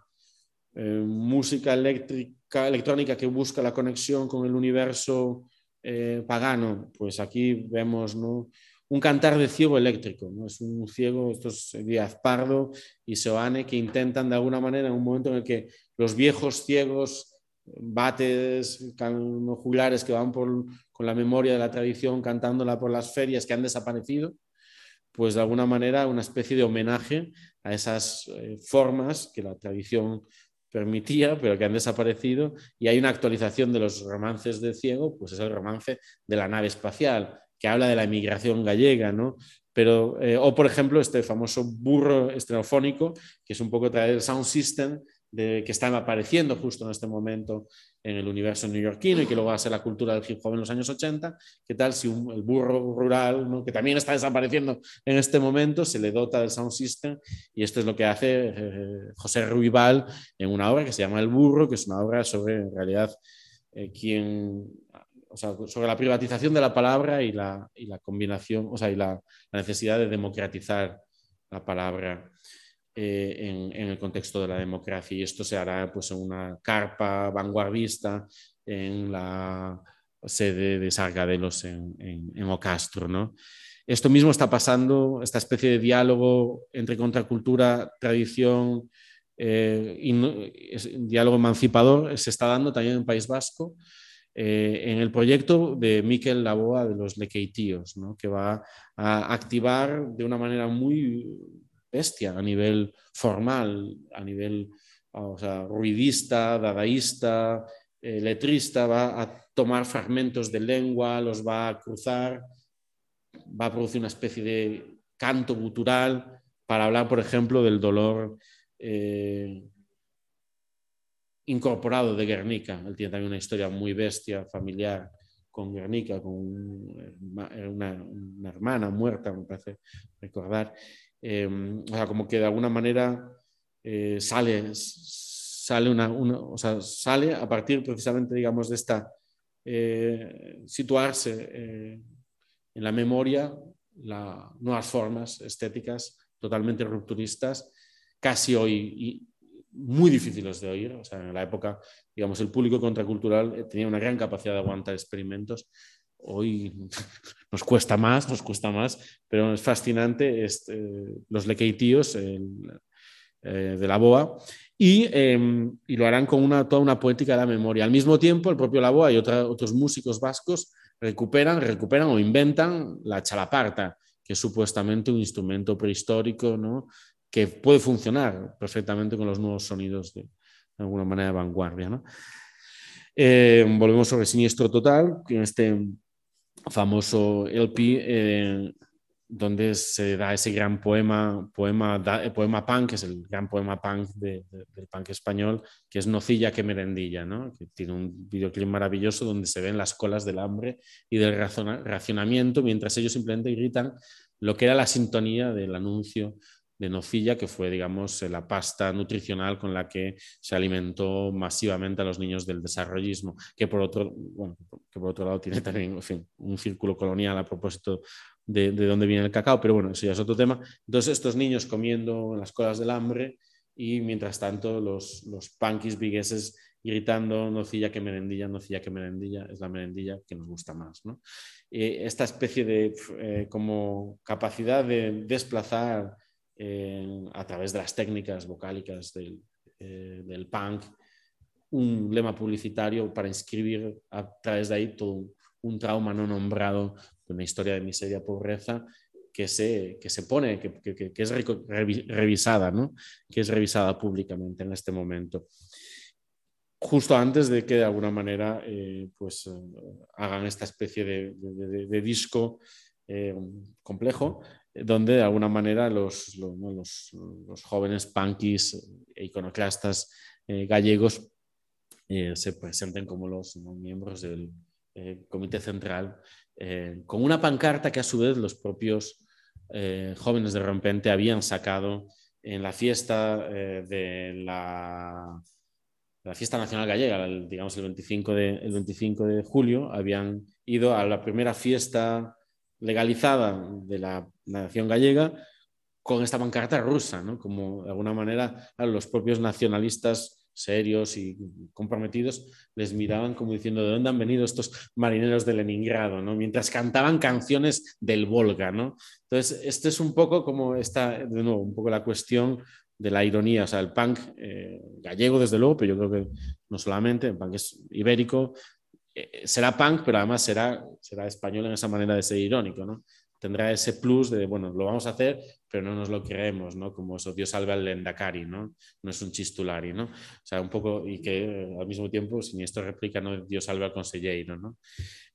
eh, música eléctrica, electrónica que busca la conexión con el universo eh, pagano, pues aquí vemos ¿no? Un cantar de ciego eléctrico. ¿no? Es un ciego, estos Díaz Pardo y Soane, que intentan de alguna manera, en un momento en el que los viejos ciegos, bates, jugulares que van con la memoria de la tradición cantándola por las ferias que han desaparecido, pues de alguna manera una especie de homenaje a esas eh, formas que la tradición permitía, pero que han desaparecido, y hay una actualización de los romances de ciego, pues es el romance de la nave espacial, que habla de la emigración gallega, ¿no? Pero, eh, o por ejemplo, este famoso burro estereofónico, que es un poco traer el sound system que está apareciendo justo en este momento en el universo neoyorquino y que luego va a ser la cultura del hip hop en los años 80. ¿Qué tal si el burro rural, ¿no? que también está desapareciendo en este momento, se le dota del sound system? Y esto es lo que hace eh, José Ruibal en una obra que se llama El burro, que es una obra sobre, en realidad, eh, quien sobre la privatización de la palabra y la, combinación, o sea, y la, necesidad de democratizar la palabra eh, en, el contexto de la democracia. Y esto se hará pues, en una carpa vanguardista en la sede de Sargadelos en, en, Ocastro. ¿no? Esto mismo está pasando, esta especie de diálogo entre contracultura, tradición, eh, y, diálogo emancipador se está dando también en País Vasco eh, en el proyecto de Miquel Laboa de los Lequeitíos, que va a activar de una manera muy bestia a nivel formal, a nivel o sea, ruidista, dadaísta, eh, letrista, va a tomar fragmentos de lengua, los va a cruzar, va a producir una especie de canto gutural para hablar, por ejemplo, del dolor eh, incorporado de Guernica. Él tiene también una historia muy bestia, familiar, con Guernica, con una, hermana muerta, me parece recordar. Em, o sea, como que de alguna manera eh, sale, sale, una, o sea, sale a partir precisamente, digamos, de esta eh, situarse eh, en la memoria las nuevas formas estéticas totalmente rupturistas, casi hoy muy difíciles de oír. O sea, en la época, digamos, el público contracultural eh, tenía una gran capacidad de aguantar experimentos. Hoy nos cuesta más, nos cuesta más, pero es fascinante este, los lequeitíos eh, de la BOA y, eh, y, lo harán con una, toda una poética de la memoria. Al mismo tiempo, el propio La BOA y otra, otros músicos vascos recuperan, recuperan o inventan la chalaparta, que es supuestamente un instrumento prehistórico ¿no? Que puede funcionar perfectamente con los nuevos sonidos de, alguna manera de vanguardia. ¿no? Eh, volvemos sobre Siniestro Total, en este famoso LP, eh, donde se da ese gran poema, poema, da, poema punk, que es el gran poema punk de, de, del punk español, que es Nocilla que merendilla, ¿no? que tiene un videoclip maravilloso donde se ven las colas del hambre y del racionamiento, mientras ellos simplemente gritan lo que era la sintonía del anuncio de nocilla, que fue, digamos, la pasta nutricional con la que se alimentó masivamente a los niños del desarrollismo, que por otro, que por otro lado tiene también un círculo colonial a propósito de, de, dónde viene el cacao, pero bueno, eso ya es otro tema. Entonces, estos niños comiendo en las colas del hambre y mientras tanto los, los punkis vigueses gritando nocilla que merendilla, nocilla que merendilla, es la merendilla que nos gusta más. ¿no? Eh, esta especie de eh, como capacidad de desplazar eh, a través de las técnicas vocálicas del, del, punk un lema publicitario para inscribir a través de ahí todo un, trauma no nombrado de una historia de miseria, pobreza que se, que se pone, que, que, que es revisada, ¿no? que es revisada públicamente en este momento justo antes de que de alguna manera eh, pues, eh, hagan esta especie de, disco eh, complejo, donde de alguna manera los, los, los, jóvenes punkis e iconoclastas gallegos se presenten como los miembros del comité central, con una pancarta que a su vez los propios jóvenes de Rompente habían sacado en la fiesta de la la fiesta nacional gallega, digamos el 25, de, el 25 de julio, habían ido a la primera fiesta legalizada de la nación gallega con esta pancarta rusa, ¿no? como de alguna manera a los propios nacionalistas serios y comprometidos les miraban como diciendo de dónde han venido estos marineros de Leningrado, ¿no? mientras cantaban canciones del Volga. ¿no? Entonces, esto es un poco como esta, de nuevo, un poco la cuestión de la ironía, o sea, el punk eh, gallego desde luego, pero yo creo que no solamente, el punk es ibérico, eh, será punk, pero además será, será español en esa manera de ser irónico, ¿no? Tendrá ese plus de, bueno, lo vamos a hacer, pero no nos lo creemos, ¿no? Como eso, Dios salve al lendakari, ¿no? No es un chistulari, ¿no? O sea, un poco, y que eh, al mismo tiempo, si esto replica, ¿no? Dios salve al consejero, ¿no?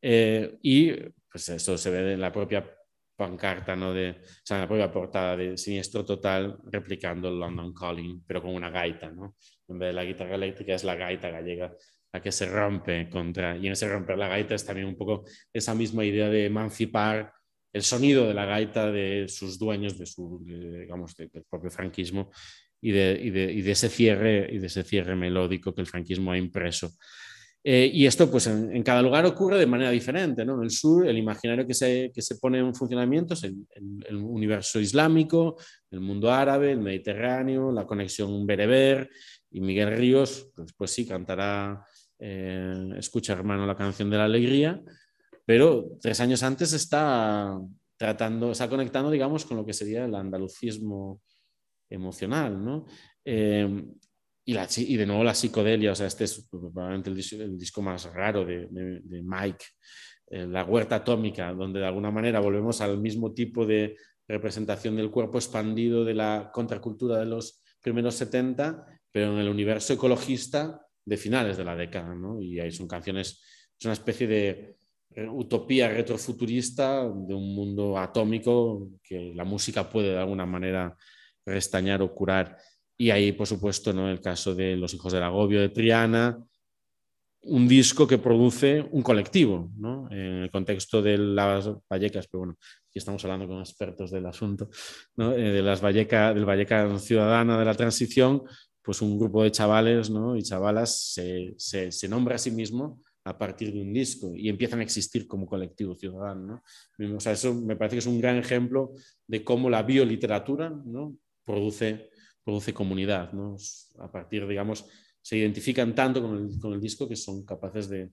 y pues eso se ve en la propia pancarta, ¿no? De, o sea, la propia portada de Siniestro Total replicando London Calling, pero con una gaita, ¿no? En vez de la guitarra eléctrica es la gaita gallega la que se rompe contra, y en ese romper la gaita es también un poco esa misma idea de emancipar el sonido de la gaita de sus dueños, de su, digamos, del propio franquismo y de, y, de, y de, ese cierre, y de ese cierre melódico que el franquismo ha impreso eh, y esto, pues en, cada lugar ocurre de manera diferente. ¿no? En el sur, el imaginario que se, que se pone en funcionamiento es el, el, universo islámico, el mundo árabe, el Mediterráneo, la conexión bereber. Y Miguel Ríos, pues, pues sí, cantará eh, Escucha, hermano, la canción de la alegría, pero tres años antes está tratando, está conectando, digamos, con lo que sería el andalucismo emocional, ¿no? Eh, y, de nuevo la psicodelia, o sea, este es probablemente el, disco, más raro de, Mike, eh, La Huerta Atómica, donde de alguna manera volvemos al mismo tipo de representación del cuerpo expandido de la contracultura de los primeros 70, pero en el universo ecologista de finales de la década, ¿no? Y ahí son canciones, es una especie de utopía retrofuturista de un mundo atómico que la música puede de alguna manera restañar o curar. Y ahí, por supuesto, ¿no? el caso de Los Hijos del Agobio de Triana, un disco que produce un colectivo, ¿no? en el contexto de las Vallecas, pero bueno, aquí estamos hablando con expertos del asunto, ¿no? Eh, de las Vallecas, del Valleca Ciudadana de la Transición, pues un grupo de chavales y chavalas se, se, se, nombra a sí mismo a partir de un disco y empiezan a existir como colectivo ciudadano. ¿no? O sea, eso me parece que es un gran ejemplo de cómo la bioliteratura ¿no? produce produce comunidad, ¿no? A partir, digamos, se identifican tanto con el, con el disco que son capaces de,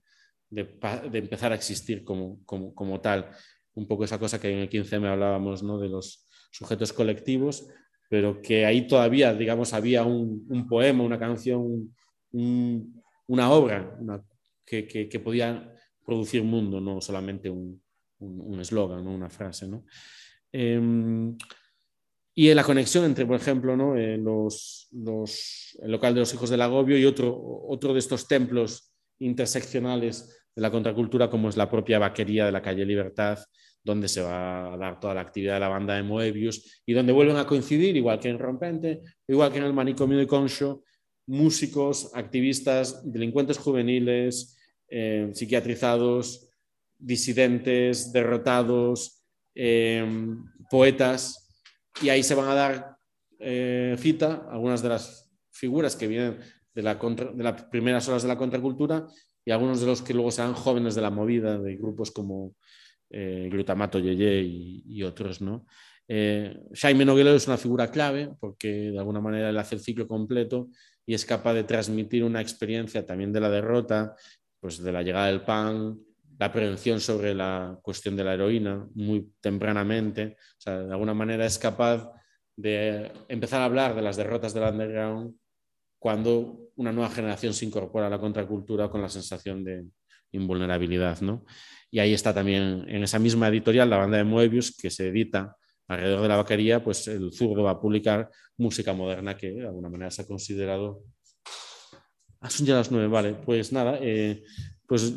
de, de empezar a existir como, como, como, tal. Un poco esa cosa que en el 15M hablábamos, ¿no? De los sujetos colectivos, pero que ahí todavía, digamos, había un, un poema, una canción, un, una obra que, que, podía producir mundo, no solamente un eslogan, ¿no? una frase, ¿no? Eh, y la conexión entre, por ejemplo, ¿no? Eh, los, los, el local de los hijos del agobio y otro, otro de estos templos interseccionales de la contracultura, como es la propia vaquería de la calle Libertad, donde se va a dar toda la actividad de la banda de Moebius y donde vuelven a coincidir, igual que en Rompente, igual que en el manicomio de Concho, músicos, activistas, delincuentes juveniles, eh, psiquiatrizados, disidentes, derrotados, eh, poetas, y ahí se van a dar eh, cita algunas de las figuras que vienen de, de las primeras horas de la contracultura y algunos de los que luego sean jóvenes de la movida, de grupos como eh, Glutamato Yeye y, otros. ¿no? Eh, Jaime Noguero es una figura clave porque de alguna manera él hace el ciclo completo y es capaz de transmitir una experiencia también de la derrota, pues de la llegada del pan, la prevención sobre la cuestión de la heroína muy tempranamente. O sea, de alguna manera es capaz de empezar a hablar de las derrotas del underground cuando una nueva generación se incorpora a la contracultura con la sensación de invulnerabilidad. ¿no? Y ahí está también, en esa misma editorial, la banda de Moebius, que se edita alrededor de la vaquería, pues el zurdo va a publicar música moderna que de alguna manera se ha considerado... Ah, son ya las nueve, vale. Pues nada, eh, pues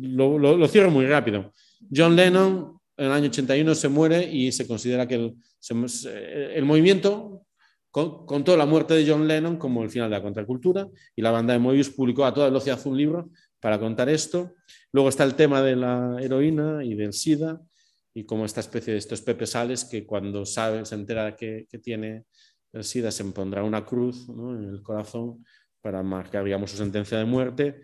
lo, cierro muy rápido. John Lennon en el año 81 se muere y se considera que el, movimiento contó la muerte de John Lennon como el final de la contracultura y la banda de Moebius publicó a toda velocidad un libro para contar esto. Luego está el tema de la heroína y del SIDA y como esta especie de estos Pepe Sales que cuando sabe, se entera que, tiene el SIDA se pondrá una cruz en el corazón para marcar digamos, su sentencia de muerte.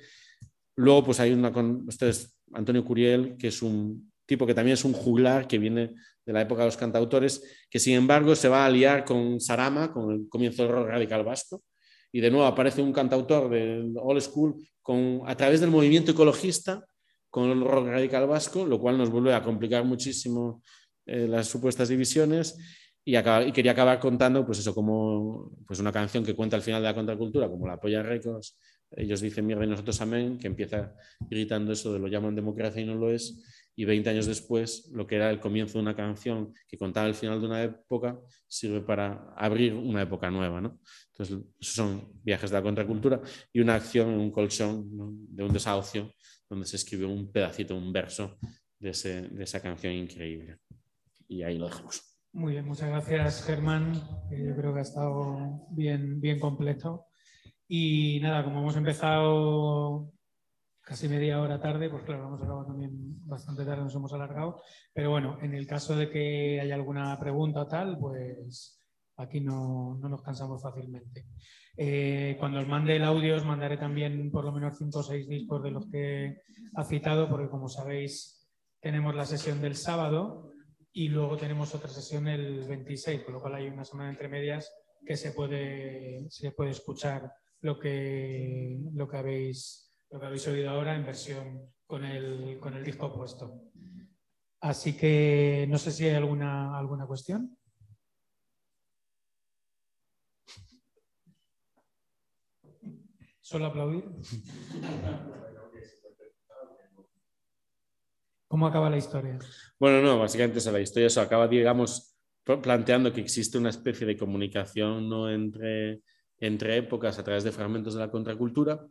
Luego, pues hay una con ustedes, Antonio Curiel, que es un tipo que también es un juglar que viene de la época de los cantautores, que sin embargo se va a aliar con Sarama, con el comienzo del rock radical vasco, y de nuevo aparece un cantautor del old school con, a través del movimiento ecologista con el rock radical vasco, lo cual nos vuelve a complicar muchísimo eh, las supuestas divisiones. Y, y, quería acabar contando, pues eso, como pues una canción que cuenta el final de la contracultura, como La Polla Records, ellos dicen mierda y nosotros amén, que empieza gritando eso de lo llaman democracia y no lo es, y 20 años después, lo que era el comienzo de una canción que contaba el final de una época, sirve para abrir una época nueva. ¿no? Entonces, esos son viajes de la contracultura y una acción un colchón de un desahucio donde se escribió un pedacito, un verso de, esa canción increíble. Y ahí lo dejamos. Muy bien, muchas gracias Germán. Yo creo que ha estado bien, bien completo. Y nada, como hemos empezado casi media hora tarde, pues claro, hemos acabado también bastante tarde, nos hemos alargado. Pero bueno, en el caso de que haya alguna pregunta o tal, pues aquí no, no nos cansamos fácilmente. Eh, cuando os mande el audio, os mandaré también por lo menos cinco o seis discos de los que ha citado, porque como sabéis, tenemos la sesión del sábado y luego tenemos otra sesión el 26, con lo cual hay una semana entre medias que se puede, se puede escuchar lo que, lo que, habéis, lo que habéis oído ahora en versión con el, con el disco puesto. Así que no sé si hay alguna, alguna cuestión. Solo aplaudir. ¿Cómo acaba la historia? Bueno, no, básicamente la historia se acaba, digamos, planteando que existe una especie de comunicación ¿no? entre entre épocas a través de fragmentos de la contracultura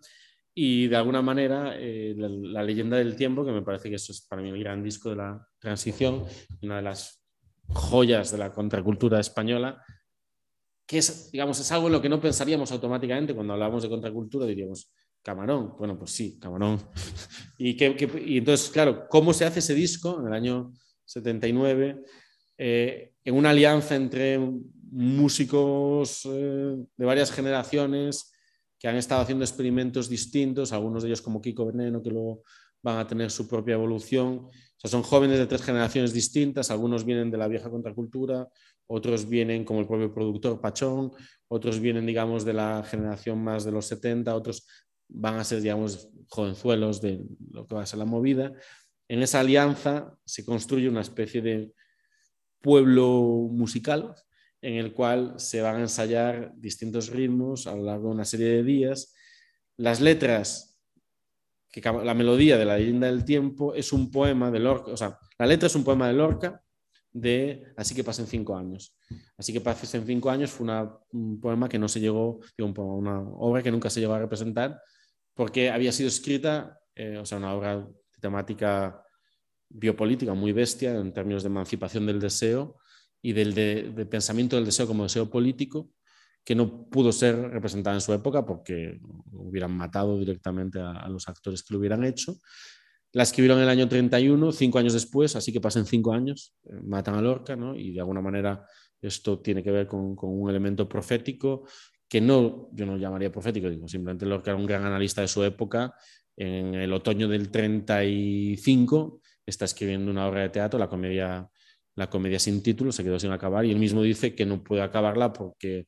y de alguna manera eh, la, leyenda del tiempo, que me parece que eso es para mí el gran disco de la transición, una de las joyas de la contracultura española, que es, digamos, es algo en lo que no pensaríamos automáticamente cuando hablamos de contracultura, diríamos, Camarón, bueno, pues sí, Camarón. y, y entonces, claro, ¿cómo se hace ese disco en el año 79? Eh, en una alianza entre músicos eh, de varias generaciones que han estado haciendo experimentos distintos, algunos de ellos como Kiko Veneno, que luego van a tener su propia evolución. O sea, son jóvenes de tres generaciones distintas, algunos vienen de la vieja contracultura, otros vienen como el propio productor Pachón, otros vienen, digamos, de la generación más de los 70, otros van a ser, digamos, jovenzuelos de lo que va a ser la movida. En esa alianza se construye una especie de pueblo musical en el cual se van a ensayar distintos ritmos a lo largo de una serie de días. Las letras, la melodía de la leyenda del tiempo es un poema de Lorca, o sea, la letra es un poema de Lorca de Así que pasen cinco años. Así que pasen cinco años fue un poema que no se llegó, una obra que nunca se llegó a representar porque había sido escrita, eh, o sea, una obra de temática biopolítica muy bestia en términos de emancipación del deseo y del pensamiento del deseo como deseo político, que no pudo ser representada en su época porque hubieran matado directamente a, los actores que lo hubieran hecho. La escribieron en el año 31, cinco años después, así que pasan cinco años, eh, matan a Lorca, ¿no? y de alguna manera Esto tiene que ver con, un elemento profético que no, yo no llamaría profético, digo, simplemente Lorca era un gran analista de su época. En el otoño del 35 está escribiendo una obra de teatro, la comedia, la comedia sin título, se quedó sin acabar y él mismo dice que no puede acabarla porque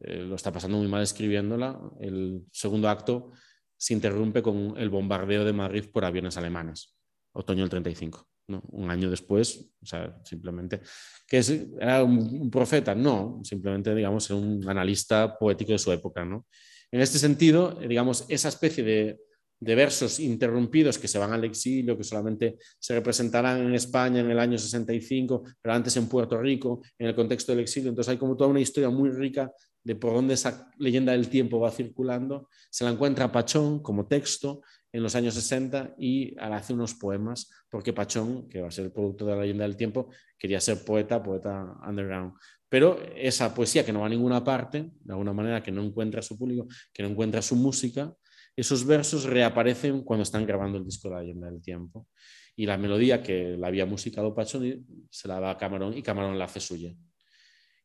eh, lo está pasando muy mal escribiéndola. El segundo acto se interrumpe con el bombardeo de Madrid por aviones alemanes, otoño del 35. ¿no? Un año después, o sea, simplemente, que es, era un, profeta, no, simplemente, digamos, un analista poético de su época, ¿no? En este sentido, digamos, esa especie de, de versos interrumpidos que se van al exilio, que solamente se representarán en España en el año 65, pero antes en Puerto Rico, en el contexto del exilio. Entonces hay como toda una historia muy rica de por dónde esa leyenda del tiempo va circulando. Se la encuentra Pachón como texto en los años 60 y hace unos poemas, porque Pachón, que va a ser el producto de la leyenda del tiempo, quería ser poeta, poeta underground. Pero esa poesía que no va a ninguna parte, de alguna manera que no encuentra su público, que no encuentra su música, esos versos reaparecen cuando están grabando el disco de la leyenda del tiempo. Y la melodía que la había musicado Pachón se la da a Camarón y Camarón la hace suya.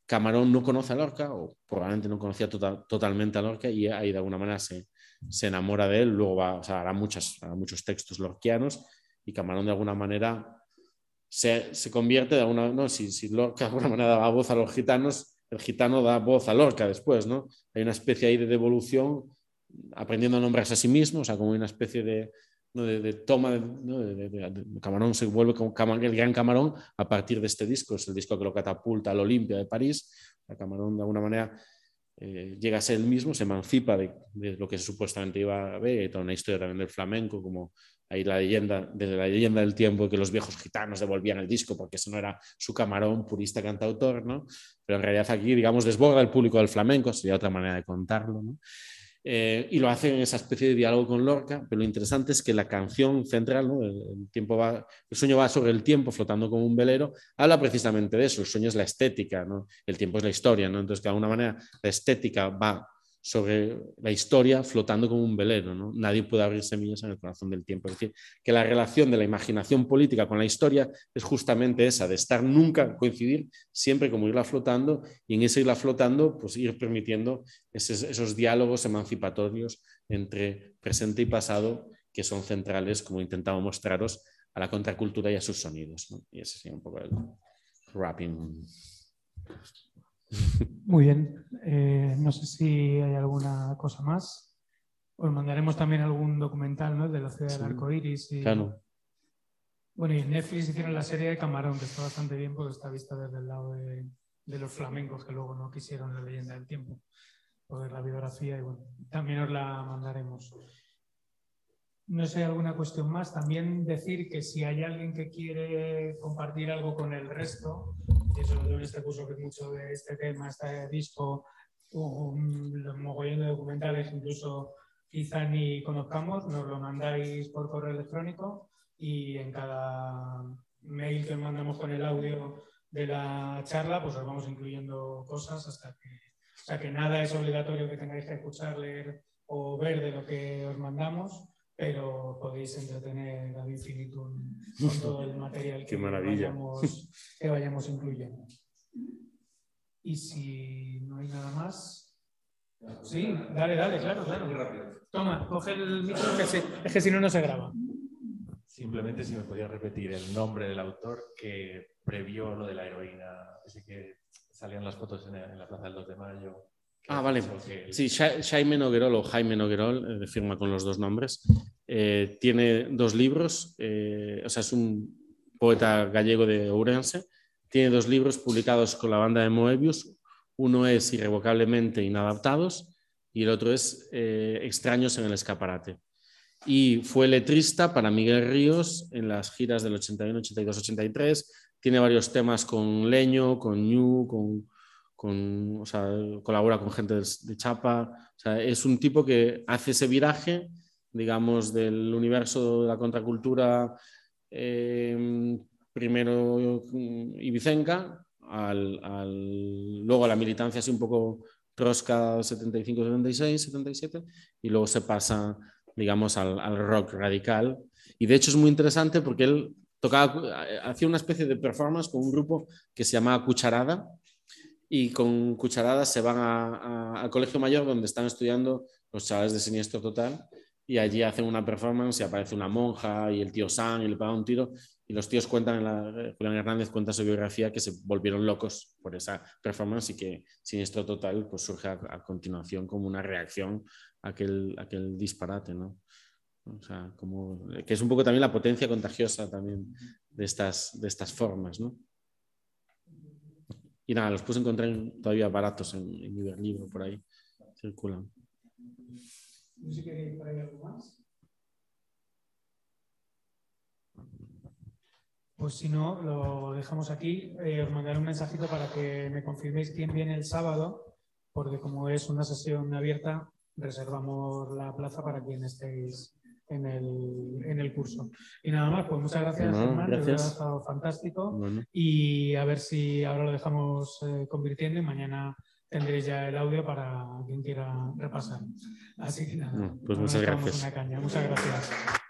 Camarón no conoce a Lorca, o probablemente no conocía tota-, totalmente a Lorca, y ahí de alguna manera se, enamora de él. Luego va, o sea, hará, muchas, muchos textos lorquianos, y Camarón de alguna manera se, se convierte de alguna no, si, si Lorca de alguna manera da voz a los gitanos, el gitano da voz a Lorca después, ¿no? Hay una especie ahí de devolución aprendiendo a nombrarse a sí mismo, o sea, como una especie de, de, toma, de, Camarón se vuelve como el gran Camarón a partir de este disco, es el disco que lo catapulta al Olimpia de París, Camarón de alguna manera eh, llega a ser el mismo, se emancipa de, lo que supuestamente iba a ver, toda una historia también del flamenco, como ahí la leyenda, desde la leyenda del tiempo que los viejos gitanos devolvían el disco porque ese no era su camarón purista cantautor, ¿no? Pero en realidad aquí, digamos, desborda el público del flamenco, sería otra manera de contarlo, ¿no? Eh, y lo hace en esa especie de diálogo con Lorca, pero lo interesante es que la canción central, el, tiempo va, el sueño va sobre el tiempo flotando como un velero, habla precisamente de eso, el sueño es la estética, el tiempo es la historia, ¿no? entonces de alguna manera la estética va sobre la historia flotando como un velero. ¿no? Nadie puede abrir semillas en el corazón del tiempo. Es decir, que la relación de la imaginación política con la historia es justamente esa, de estar nunca, coincidir, siempre como irla flotando y en ese irla flotando, pues ir permitiendo esos, diálogos emancipatorios entre presente y pasado que son centrales, como intentaba mostraros, a la contracultura y a sus sonidos. Y ese sería un poco el wrapping. Muy bien. Eh, no sé si hay alguna cosa más. Os mandaremos también algún documental ¿no? de la ciudad del arco iris. Y... Claro. Bueno, y en Netflix hicieron la serie de Camarón, que está bastante bien porque está vista desde el lado de, los flamencos que luego no quisieron la leyenda del tiempo. Por la biografía y bueno, también os la mandaremos. No sé, alguna cuestión más. También decir que si hay alguien que quiere compartir algo con el resto, y sobre todo en este curso que mucho de este tema, este disco, un mogollón de documentales, incluso quizá ni conozcamos, nos lo mandáis por correo electrónico y en cada mail que mandamos con el audio de la charla, pues os vamos incluyendo cosas hasta que, o que nada es obligatorio que tengáis que escuchar, leer o ver de lo que os mandamos, pero podéis entretener al infinito con todo el material que, vayamos, que vayamos incluyendo. Y si no hay nada más. Sí, dale, dale, claro, claro. Toma, coge el micro, que es que si no, no se graba. Simplemente si me podía repetir el nombre del autor que previó lo de la heroína, así que salían las fotos en la Plaza del 2 de Mayo. Ah, vale. Sí, Jaime Noguerol o Jaime Noguerol, eh, firma con los dos nombres. Eh, tiene dos libros, eh, o sea, es un poeta gallego de Ourense. Tiene dos libros publicados con la banda de Moebius. Uno es Irrevocablemente Inadaptados y el otro es Extraños en el Escaparate. Y fue letrista para Miguel Ríos en las giras del 81, 82, 83. Tiene varios temas con Leño, con Ñu, con colabora con gente de, Chapa. Es un tipo que hace ese viraje, digamos, del universo de la contracultura, eh, primero ibicenca, al, al, luego a la militancia así un poco trosca 75, 76, 77, y luego se pasa, digamos, al, al rock radical. Y de hecho es muy interesante porque él tocaba, hacía una especie de performance con un grupo que se llamaba Cucharada, y con cucharadas se van al colegio mayor donde están estudiando los chavales de siniestro total y allí hacen una performance y aparece una monja y el tío San y le paga un tiro y los tíos cuentan, en la, Julián Hernández cuenta su biografía que se volvieron locos por esa performance y que Siniestro Total pues surge a, continuación como una reacción a aquel, aquel disparate, ¿no? O sea, como, que es un poco también la potencia contagiosa también de estas, de estas formas, ¿no? Y nada, los puse encontrar todavía baratos en, en Iberlibro, por ahí circulan. No sé por ahí algo más. Pues si no, lo dejamos aquí. Eh, os mandaré un mensajito para que me confirméis quién viene el sábado, porque como es una sesión abierta, reservamos la plaza para quien estéis en el, en el curso. Y nada más, pues muchas gracias, Germán. Ha estado fantástico. Y a ver si ahora lo dejamos eh, convirtiendo y mañana tendréis ya el audio para quien quiera repasar. Así que nada, pues muchas gracias. Muchas gracias.